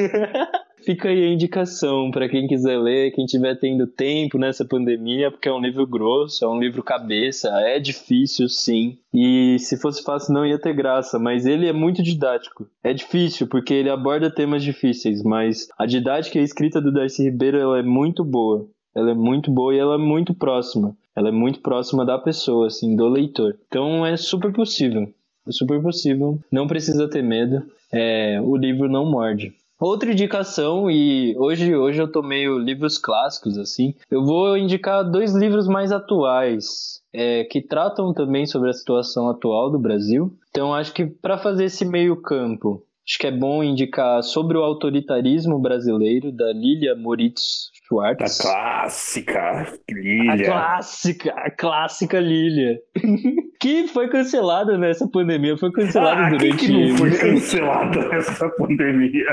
Fica aí a indicação para quem quiser ler, quem tiver tendo tempo nessa pandemia, porque é um livro grosso, é um livro cabeça, é difícil sim. E se fosse fácil não ia ter graça, mas ele é muito didático. É difícil porque ele aborda temas difíceis, mas a didática e a escrita do Darcy Ribeiro ela é muito boa. Ela é muito boa e ela é muito próxima. Ela é muito próxima da pessoa, assim, do leitor. Então é super possível. É super possível. Não precisa ter medo. É, o livro não morde. Outra indicação, e hoje, hoje eu tô meio livros clássicos, assim. Eu vou indicar dois livros mais atuais, é, que tratam também sobre a situação atual do Brasil. Então acho que para fazer esse meio campo, acho que é bom indicar sobre o autoritarismo brasileiro, da Lilia Moritz Schwartz. clássica A Lilia. clássica, a clássica Lilia. que foi cancelada nessa pandemia, foi cancelada Ah, durante que não foi cancelada nessa pandemia?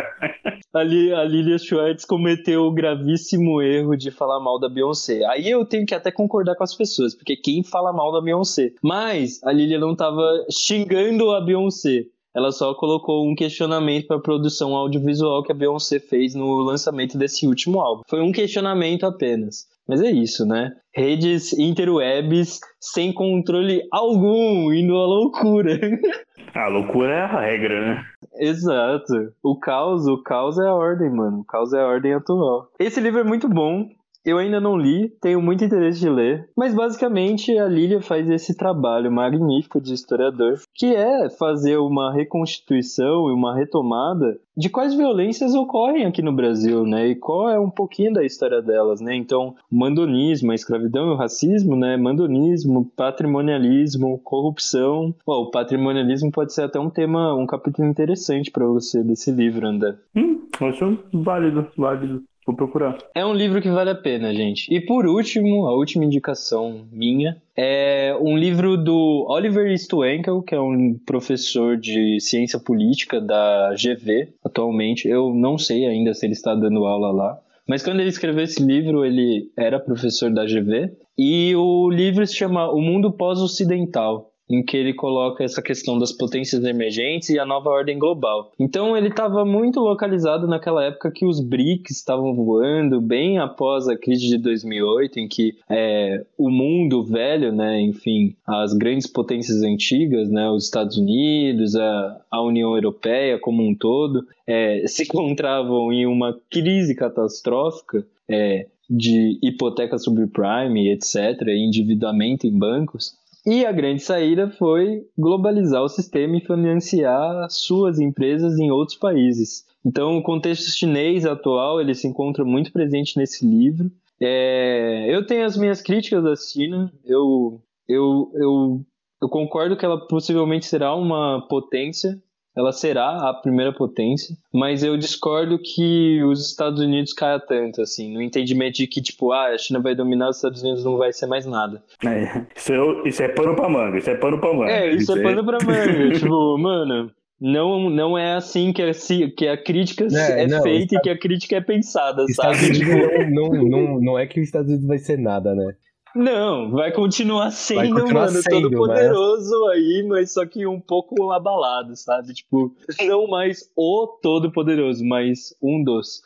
A, Li- a Lilia Schwartz cometeu o gravíssimo erro de falar mal da Beyoncé. Aí eu tenho que até concordar com as pessoas, porque quem fala mal da Beyoncé? Mas a Lilia não tava xingando a Beyoncé. Ela só colocou um questionamento para a produção audiovisual que a Beyoncé fez no lançamento desse último álbum. Foi um questionamento apenas. Mas é isso, né? Redes interwebs sem controle algum, indo à loucura. A loucura é a regra, né? Exato. O caos, o caos é a ordem, mano. O caos é a ordem atual. Esse livro é muito bom. Eu ainda não li, tenho muito interesse de ler, mas basicamente a Lilia faz esse trabalho magnífico de historiador, que é fazer uma reconstituição e uma retomada de quais violências ocorrem aqui no Brasil, né? E qual é um pouquinho da história delas, né? Então, mandonismo, a escravidão e o racismo, né? Mandonismo, patrimonialismo, corrupção. Bom, o patrimonialismo pode ser até um tema, um capítulo interessante para você desse livro, André. Hum, acho válido, válido. Vou procurar. É um livro que vale a pena, gente. E por último, a última indicação minha é um livro do Oliver Stuenkel, que é um professor de ciência política da GV atualmente. Eu não sei ainda se ele está dando aula lá. Mas quando ele escreveu esse livro, ele era professor da GV. E o livro se chama O Mundo Pós-Ocidental em que ele coloca essa questão das potências emergentes e a nova ordem global. Então ele estava muito localizado naquela época que os BRICS estavam voando, bem após a crise de 2008, em que é, o mundo velho, né, enfim, as grandes potências antigas, né, os Estados Unidos, a, a União Europeia como um todo, é, se encontravam em uma crise catastrófica. É, de hipoteca subprime, etc., e endividamento em bancos, e a grande saída foi globalizar o sistema e financiar suas empresas em outros países. Então, o contexto chinês atual ele se encontra muito presente nesse livro. É, eu tenho as minhas críticas da China. Eu, eu, eu, eu concordo que ela possivelmente será uma potência ela será a primeira potência, mas eu discordo que os Estados Unidos caia tanto, assim, no entendimento de que, tipo, ah, a China vai dominar, os Estados Unidos não vai ser mais nada. É, isso, é, isso é pano pra manga, isso é pano pra manga. É, isso, isso é pano pra manga, tipo, mano... Não, não é assim que, é, que a crítica é, é não, feita e que a crítica é pensada, sabe? Tipo... Não, não, não, não é que os Estados Unidos vai ser nada, né? Não, vai continuar sendo, vai continuar mano, sendo, todo poderoso mas... aí, mas só que um pouco abalado, sabe? Tipo, não mais o todo poderoso, mas um dos.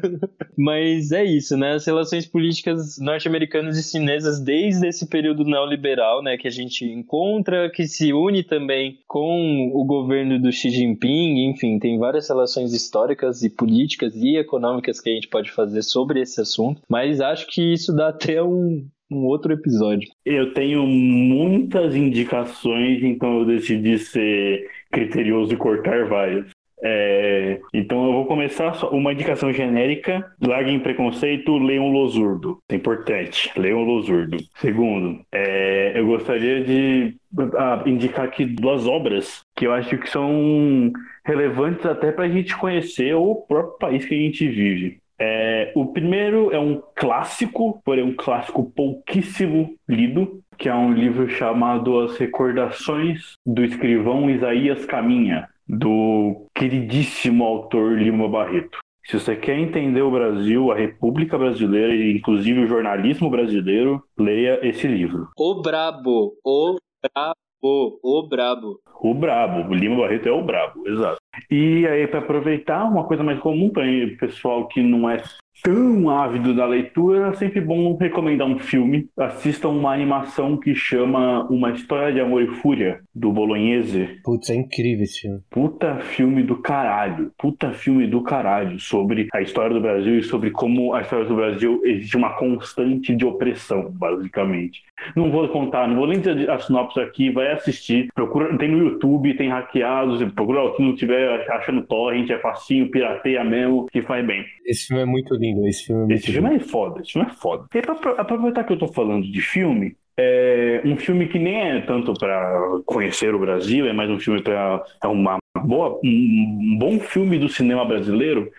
mas é isso, né? As relações políticas norte-americanas e chinesas desde esse período neoliberal, né, que a gente encontra, que se une também com o governo do Xi Jinping, enfim, tem várias relações históricas e políticas e econômicas que a gente pode fazer sobre esse assunto, mas acho que isso dá até um um outro episódio. Eu tenho muitas indicações, então eu decidi ser criterioso e cortar várias. É, então eu vou começar uma indicação genérica. Larguem preconceito, leiam Losurdo. É importante, leiam Losurdo. Segundo, é, eu gostaria de ah, indicar aqui duas obras que eu acho que são relevantes até para a gente conhecer o próprio país que a gente vive. É, o primeiro é um clássico, porém um clássico pouquíssimo lido, que é um livro chamado As Recordações do Escrivão Isaías Caminha, do queridíssimo autor Lima Barreto. Se você quer entender o Brasil, a República Brasileira e inclusive o jornalismo brasileiro, leia esse livro. O Brabo, o Brabo, o Brabo. O Brabo, o Lima Barreto é o Brabo, exato. E aí, para aproveitar, uma coisa mais comum para o pessoal que não é tão ávido da leitura, é sempre bom recomendar um filme. Assistam uma animação que chama Uma História de Amor e Fúria, do Bolognese. Putz, é incrível esse filme. Puta filme do caralho. Puta filme do caralho. Sobre a história do Brasil e sobre como a história do Brasil existe uma constante de opressão, basicamente. Não vou contar, não vou nem dizer a sinopse aqui, vai assistir. Procura, tem no YouTube, tem hackeados, procura se não tiver achando torrent, é facinho, pirateia mesmo, que faz bem. Esse filme é muito lindo, esse filme é Esse filme é foda, esse filme é foda. E pra aproveitar que eu tô falando de filme, é um filme que nem é tanto para conhecer o Brasil, é mais um filme para é uma boa, um bom filme do cinema brasileiro,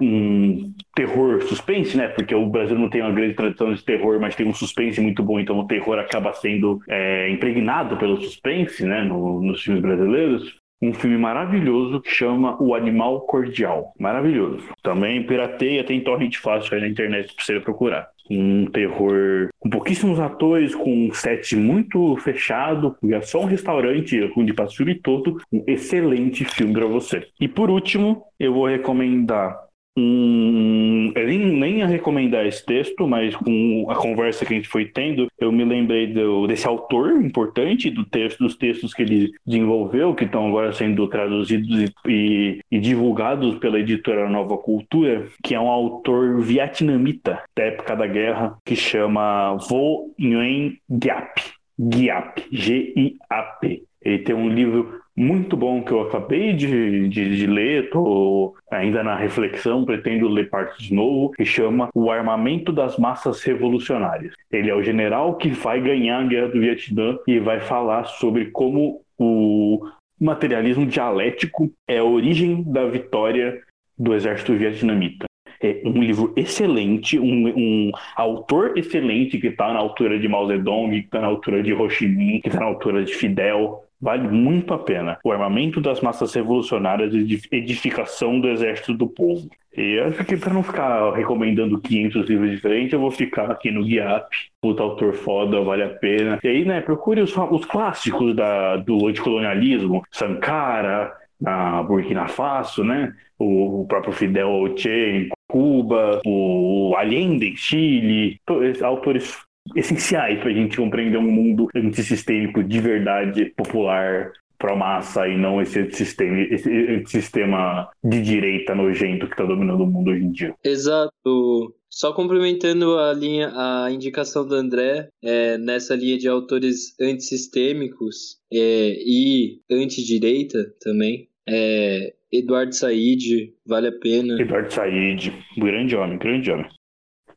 um terror suspense, né? Porque o Brasil não tem uma grande tradição de terror, mas tem um suspense muito bom, então o terror acaba sendo é, impregnado pelo suspense, né? No, nos filmes brasileiros um filme maravilhoso que chama O Animal Cordial. Maravilhoso. Também pirateia, tem torrent fácil aí na internet pra você procurar. Um terror com pouquíssimos atores, com um set muito fechado, é só um restaurante onde passa o filme todo. Um excelente filme para você. E por último, eu vou recomendar um, eu nem, nem ia recomendar esse texto, mas com a conversa que a gente foi tendo, eu me lembrei do, desse autor importante do texto, dos textos que ele desenvolveu, que estão agora sendo traduzidos e, e, e divulgados pela editora Nova Cultura, que é um autor vietnamita da época da guerra, que chama Vo Nguyen Giap. Giap, G-I-A-P. Ele tem um livro muito bom que eu acabei de, de, de ler, estou ainda na reflexão, pretendo ler parte de novo, que chama O Armamento das Massas Revolucionárias. Ele é o general que vai ganhar a Guerra do Vietnã e vai falar sobre como o materialismo dialético é a origem da vitória do exército vietnamita. É um livro excelente, um, um autor excelente que está na altura de Mao Zedong, que está na altura de Ho Chi Minh, que está na altura de Fidel. Vale muito a pena. O armamento das massas revolucionárias e edificação do exército do povo. E acho que para não ficar recomendando 500 livros diferentes, eu vou ficar aqui no Guiap. Puta autor foda, vale a pena. E aí, né, procure os, os clássicos da, do anticolonialismo. Sankara, na Burkina Faso, né? O, o próprio Fidel Che em Cuba, o Allende em Chile. Autores essenciais para a gente compreender um mundo antissistêmico de verdade popular pró-massa e não esse sistema, esse sistema de direita nojento que está dominando o mundo hoje em dia. Exato. Só complementando a linha, a indicação do André, é, nessa linha de autores antissistêmicos é, e antidireita também, é, Eduardo Said, vale a pena. Eduardo Said, grande homem, grande homem.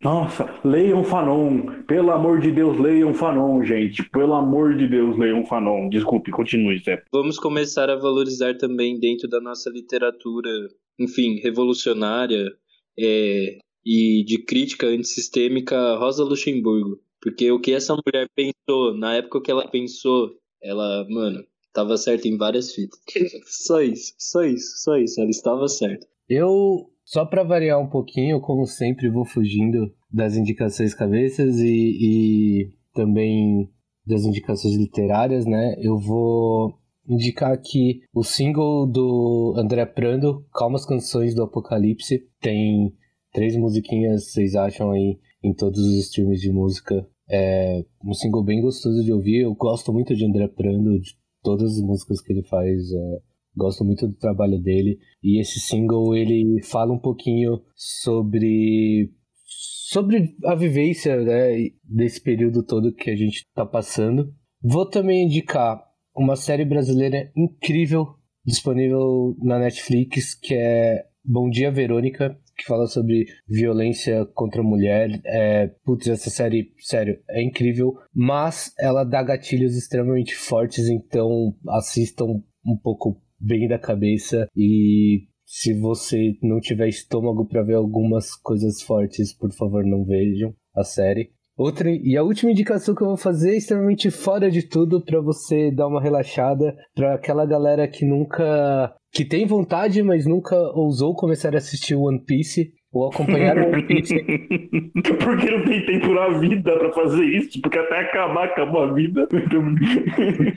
Nossa, leiam Fanon. Pelo amor de Deus, leiam Fanon, gente. Pelo amor de Deus, leiam Fanon. Desculpe, continue, Zé. Vamos começar a valorizar também dentro da nossa literatura, enfim, revolucionária é, e de crítica antissistêmica Rosa Luxemburgo. Porque o que essa mulher pensou, na época que ela pensou, ela, mano, tava certa em várias fitas. só isso, só isso, só isso. Ela estava certa. Eu só para variar um pouquinho, como sempre, vou fugindo das indicações cabeças e, e também das indicações literárias, né? Eu vou indicar aqui o single do André Prando, Calmas Canções do Apocalipse. Tem três musiquinhas, vocês acham aí, em todos os streams de música. É um single bem gostoso de ouvir. Eu gosto muito de André Prando, de todas as músicas que ele faz. É, Gosto muito do trabalho dele. E esse single ele fala um pouquinho sobre sobre a vivência né, desse período todo que a gente está passando. Vou também indicar uma série brasileira incrível disponível na Netflix que é Bom Dia Verônica, que fala sobre violência contra a mulher. É, putz, essa série, sério, é incrível, mas ela dá gatilhos extremamente fortes, então assistam um pouco bem da cabeça e se você não tiver estômago para ver algumas coisas fortes, por favor, não vejam a série. Outra e a última indicação que eu vou fazer é extremamente fora de tudo para você dar uma relaxada para aquela galera que nunca que tem vontade, mas nunca ousou começar a assistir One Piece ou acompanhar One Piece. porque não tem tempo na vida para fazer isso, porque até acabar acabou a vida.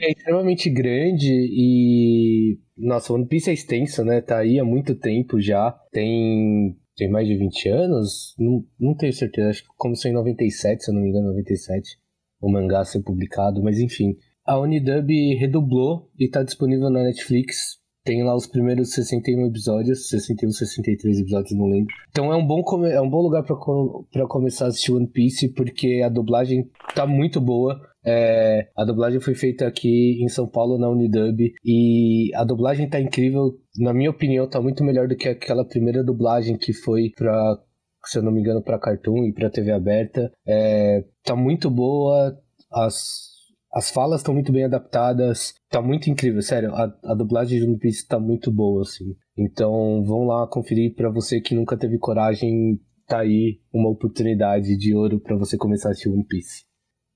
é extremamente grande e nossa, One Piece é extenso, né? Tá aí há muito tempo já. Tem tem mais de 20 anos? Não, não tenho certeza. Acho que começou em 97, se eu não me engano, 97. O mangá ser publicado, mas enfim. A Unidub redublou e tá disponível na Netflix. Tem lá os primeiros 61 episódios, 61, 63 episódios, não lembro. Então é um bom, é um bom lugar para começar a assistir One Piece, porque a dublagem tá muito boa. É, a dublagem foi feita aqui em São Paulo na Unidub e a dublagem tá incrível. Na minha opinião, tá muito melhor do que aquela primeira dublagem que foi pra, se eu não me engano, pra Cartoon e pra TV aberta. É, tá muito boa. As as falas estão muito bem adaptadas, tá muito incrível, sério. A, a dublagem de One Piece tá muito boa, assim. Então vão lá conferir para você que nunca teve coragem, tá aí uma oportunidade de ouro para você começar a assistir One Piece.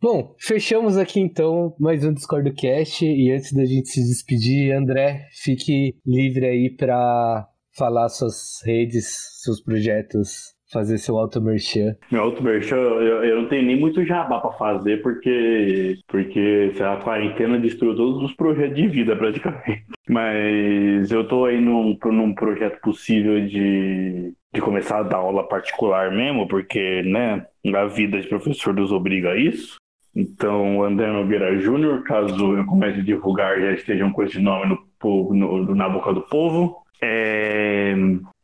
Bom, fechamos aqui então mais um Discord Cast e antes da gente se despedir, André, fique livre aí para falar suas redes, seus projetos fazer seu auto merchan. Meu auto merchan, eu, eu, não tenho nem muito jabá para fazer, porque, porque a quarentena destruiu todos os projetos de vida, praticamente. Mas eu tô aí num, num projeto possível de, de começar a dar aula particular mesmo, porque, né, a vida de professor nos obriga a isso. Então, André Nogueira Júnior, caso eu comece a divulgar, já estejam com esse nome no, no, na boca do povo. É,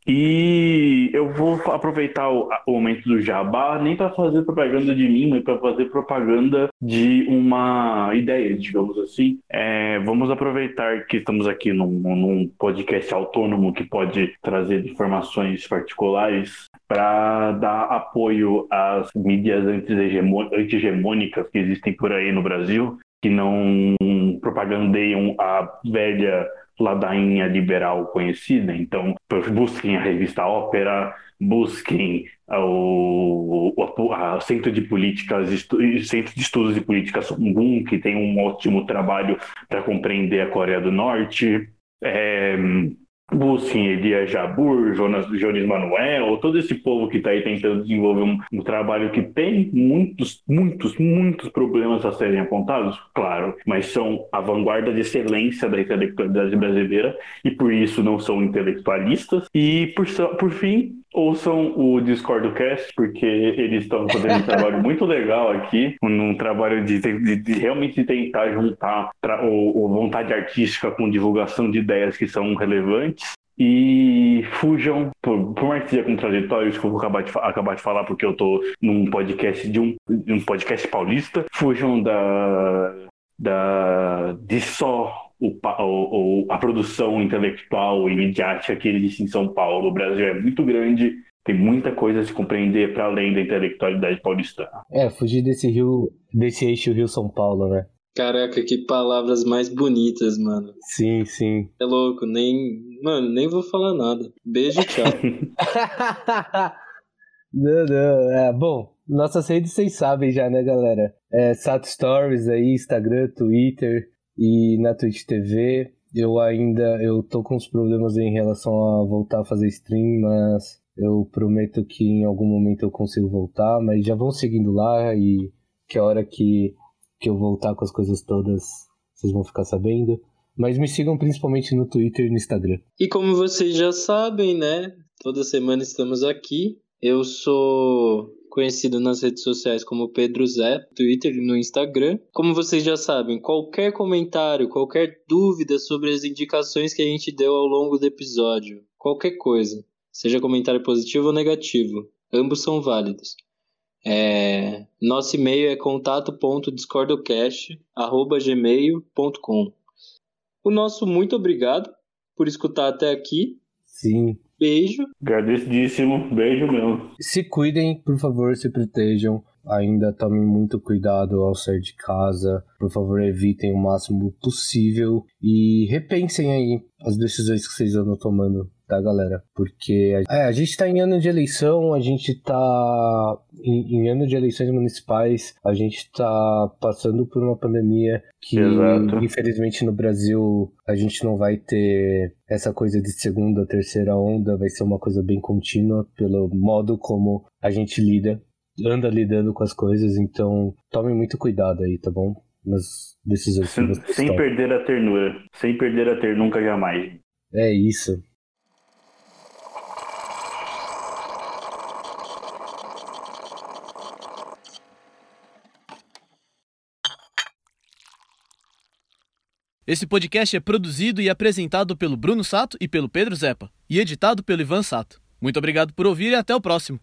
e eu vou aproveitar o, o momento do jabá nem para fazer propaganda de mim, mas para fazer propaganda de uma ideia, digamos assim. É, vamos aproveitar que estamos aqui num, num podcast autônomo que pode trazer informações particulares para dar apoio às mídias anti-hegemônicas que existem por aí no Brasil, que não propagandeiam a velha ladainha liberal conhecida. Então, busquem a revista Ópera, busquem o, o Centro de Políticas, Centro de Estudos de Política Songun, que tem um ótimo trabalho para compreender a Coreia do Norte. É, busquem Elia Jabur, Jonas, Jones Manuel, todo esse povo que está aí tentando desenvolver um, um, trabalho que tem muitos, muitos, muitos problemas a serem apontados, claro, mas são a vanguarda de excelência da intelectualidade brasileira e por isso não são intelectualistas. E por, por fim, Ouçam o Discord do Cast, porque eles estão fazendo um trabalho muito legal aqui, um trabalho de, de, de realmente tentar juntar o, o, vontade artística com divulgação de ideias que são relevantes. E fujam, por, por mais que seja contraditório, isso que eu vou acabar de, acabar de falar, porque eu tô num podcast de um, de um podcast paulista, fujam da, da, de só o, o, a produção intelectual e midiática que existe em São Paulo. O Brasil é muito grande Tem muita coisa a se compreender para além da intelectualidade paulistana. É, fugir desse rio, desse eixo Rio-São Paulo, né? Caraca, que palavras mais bonitas, mano. Sim, sim. É louco, nem. Mano, nem vou falar nada. Beijo, tchau. não, não. É, bom, nossas redes vocês sabem já, né, galera? É Sato Stories aí, Instagram, Twitter e na Twitch TV. Eu ainda eu tô com uns problemas em relação a voltar a fazer stream, mas eu prometo que em algum momento eu consigo voltar, mas já vão seguindo lá e que a hora que que eu voltar com as coisas todas, vocês vão ficar sabendo. Mas me sigam principalmente no Twitter e no Instagram. E como vocês já sabem, né? Toda semana estamos aqui. Eu sou conhecido nas redes sociais como Pedro Zé, no Twitter e no Instagram. Como vocês já sabem, qualquer comentário, qualquer dúvida sobre as indicações que a gente deu ao longo do episódio, qualquer coisa, seja comentário positivo ou negativo, ambos são válidos. É, nosso e-mail é contato.discordocast.gmail.com O nosso muito obrigado por escutar até aqui. Sim. Beijo. Agradecidíssimo. Beijo mesmo. Se cuidem, por favor, se protejam. Ainda tomem muito cuidado ao sair de casa. Por favor, evitem o máximo possível. E repensem aí as decisões que vocês andam tomando tá, galera? Porque é, a gente tá em ano de eleição, a gente tá em, em, ano de eleições municipais, a gente tá passando por uma pandemia que, Exato. infelizmente, no Brasil a gente não vai ter essa coisa de segunda, terceira onda, vai ser uma coisa bem contínua pelo modo como a gente lida, anda lidando com as coisas, então tomem muito cuidado aí, tá bom? Nas decisões sem, sem perder a ternura, sem perder a ter nunca jamais. É isso. Esse podcast é produzido e apresentado pelo Bruno Sato e pelo Pedro Zepa, e editado pelo Ivan Sato. Muito obrigado por ouvir e até o próximo.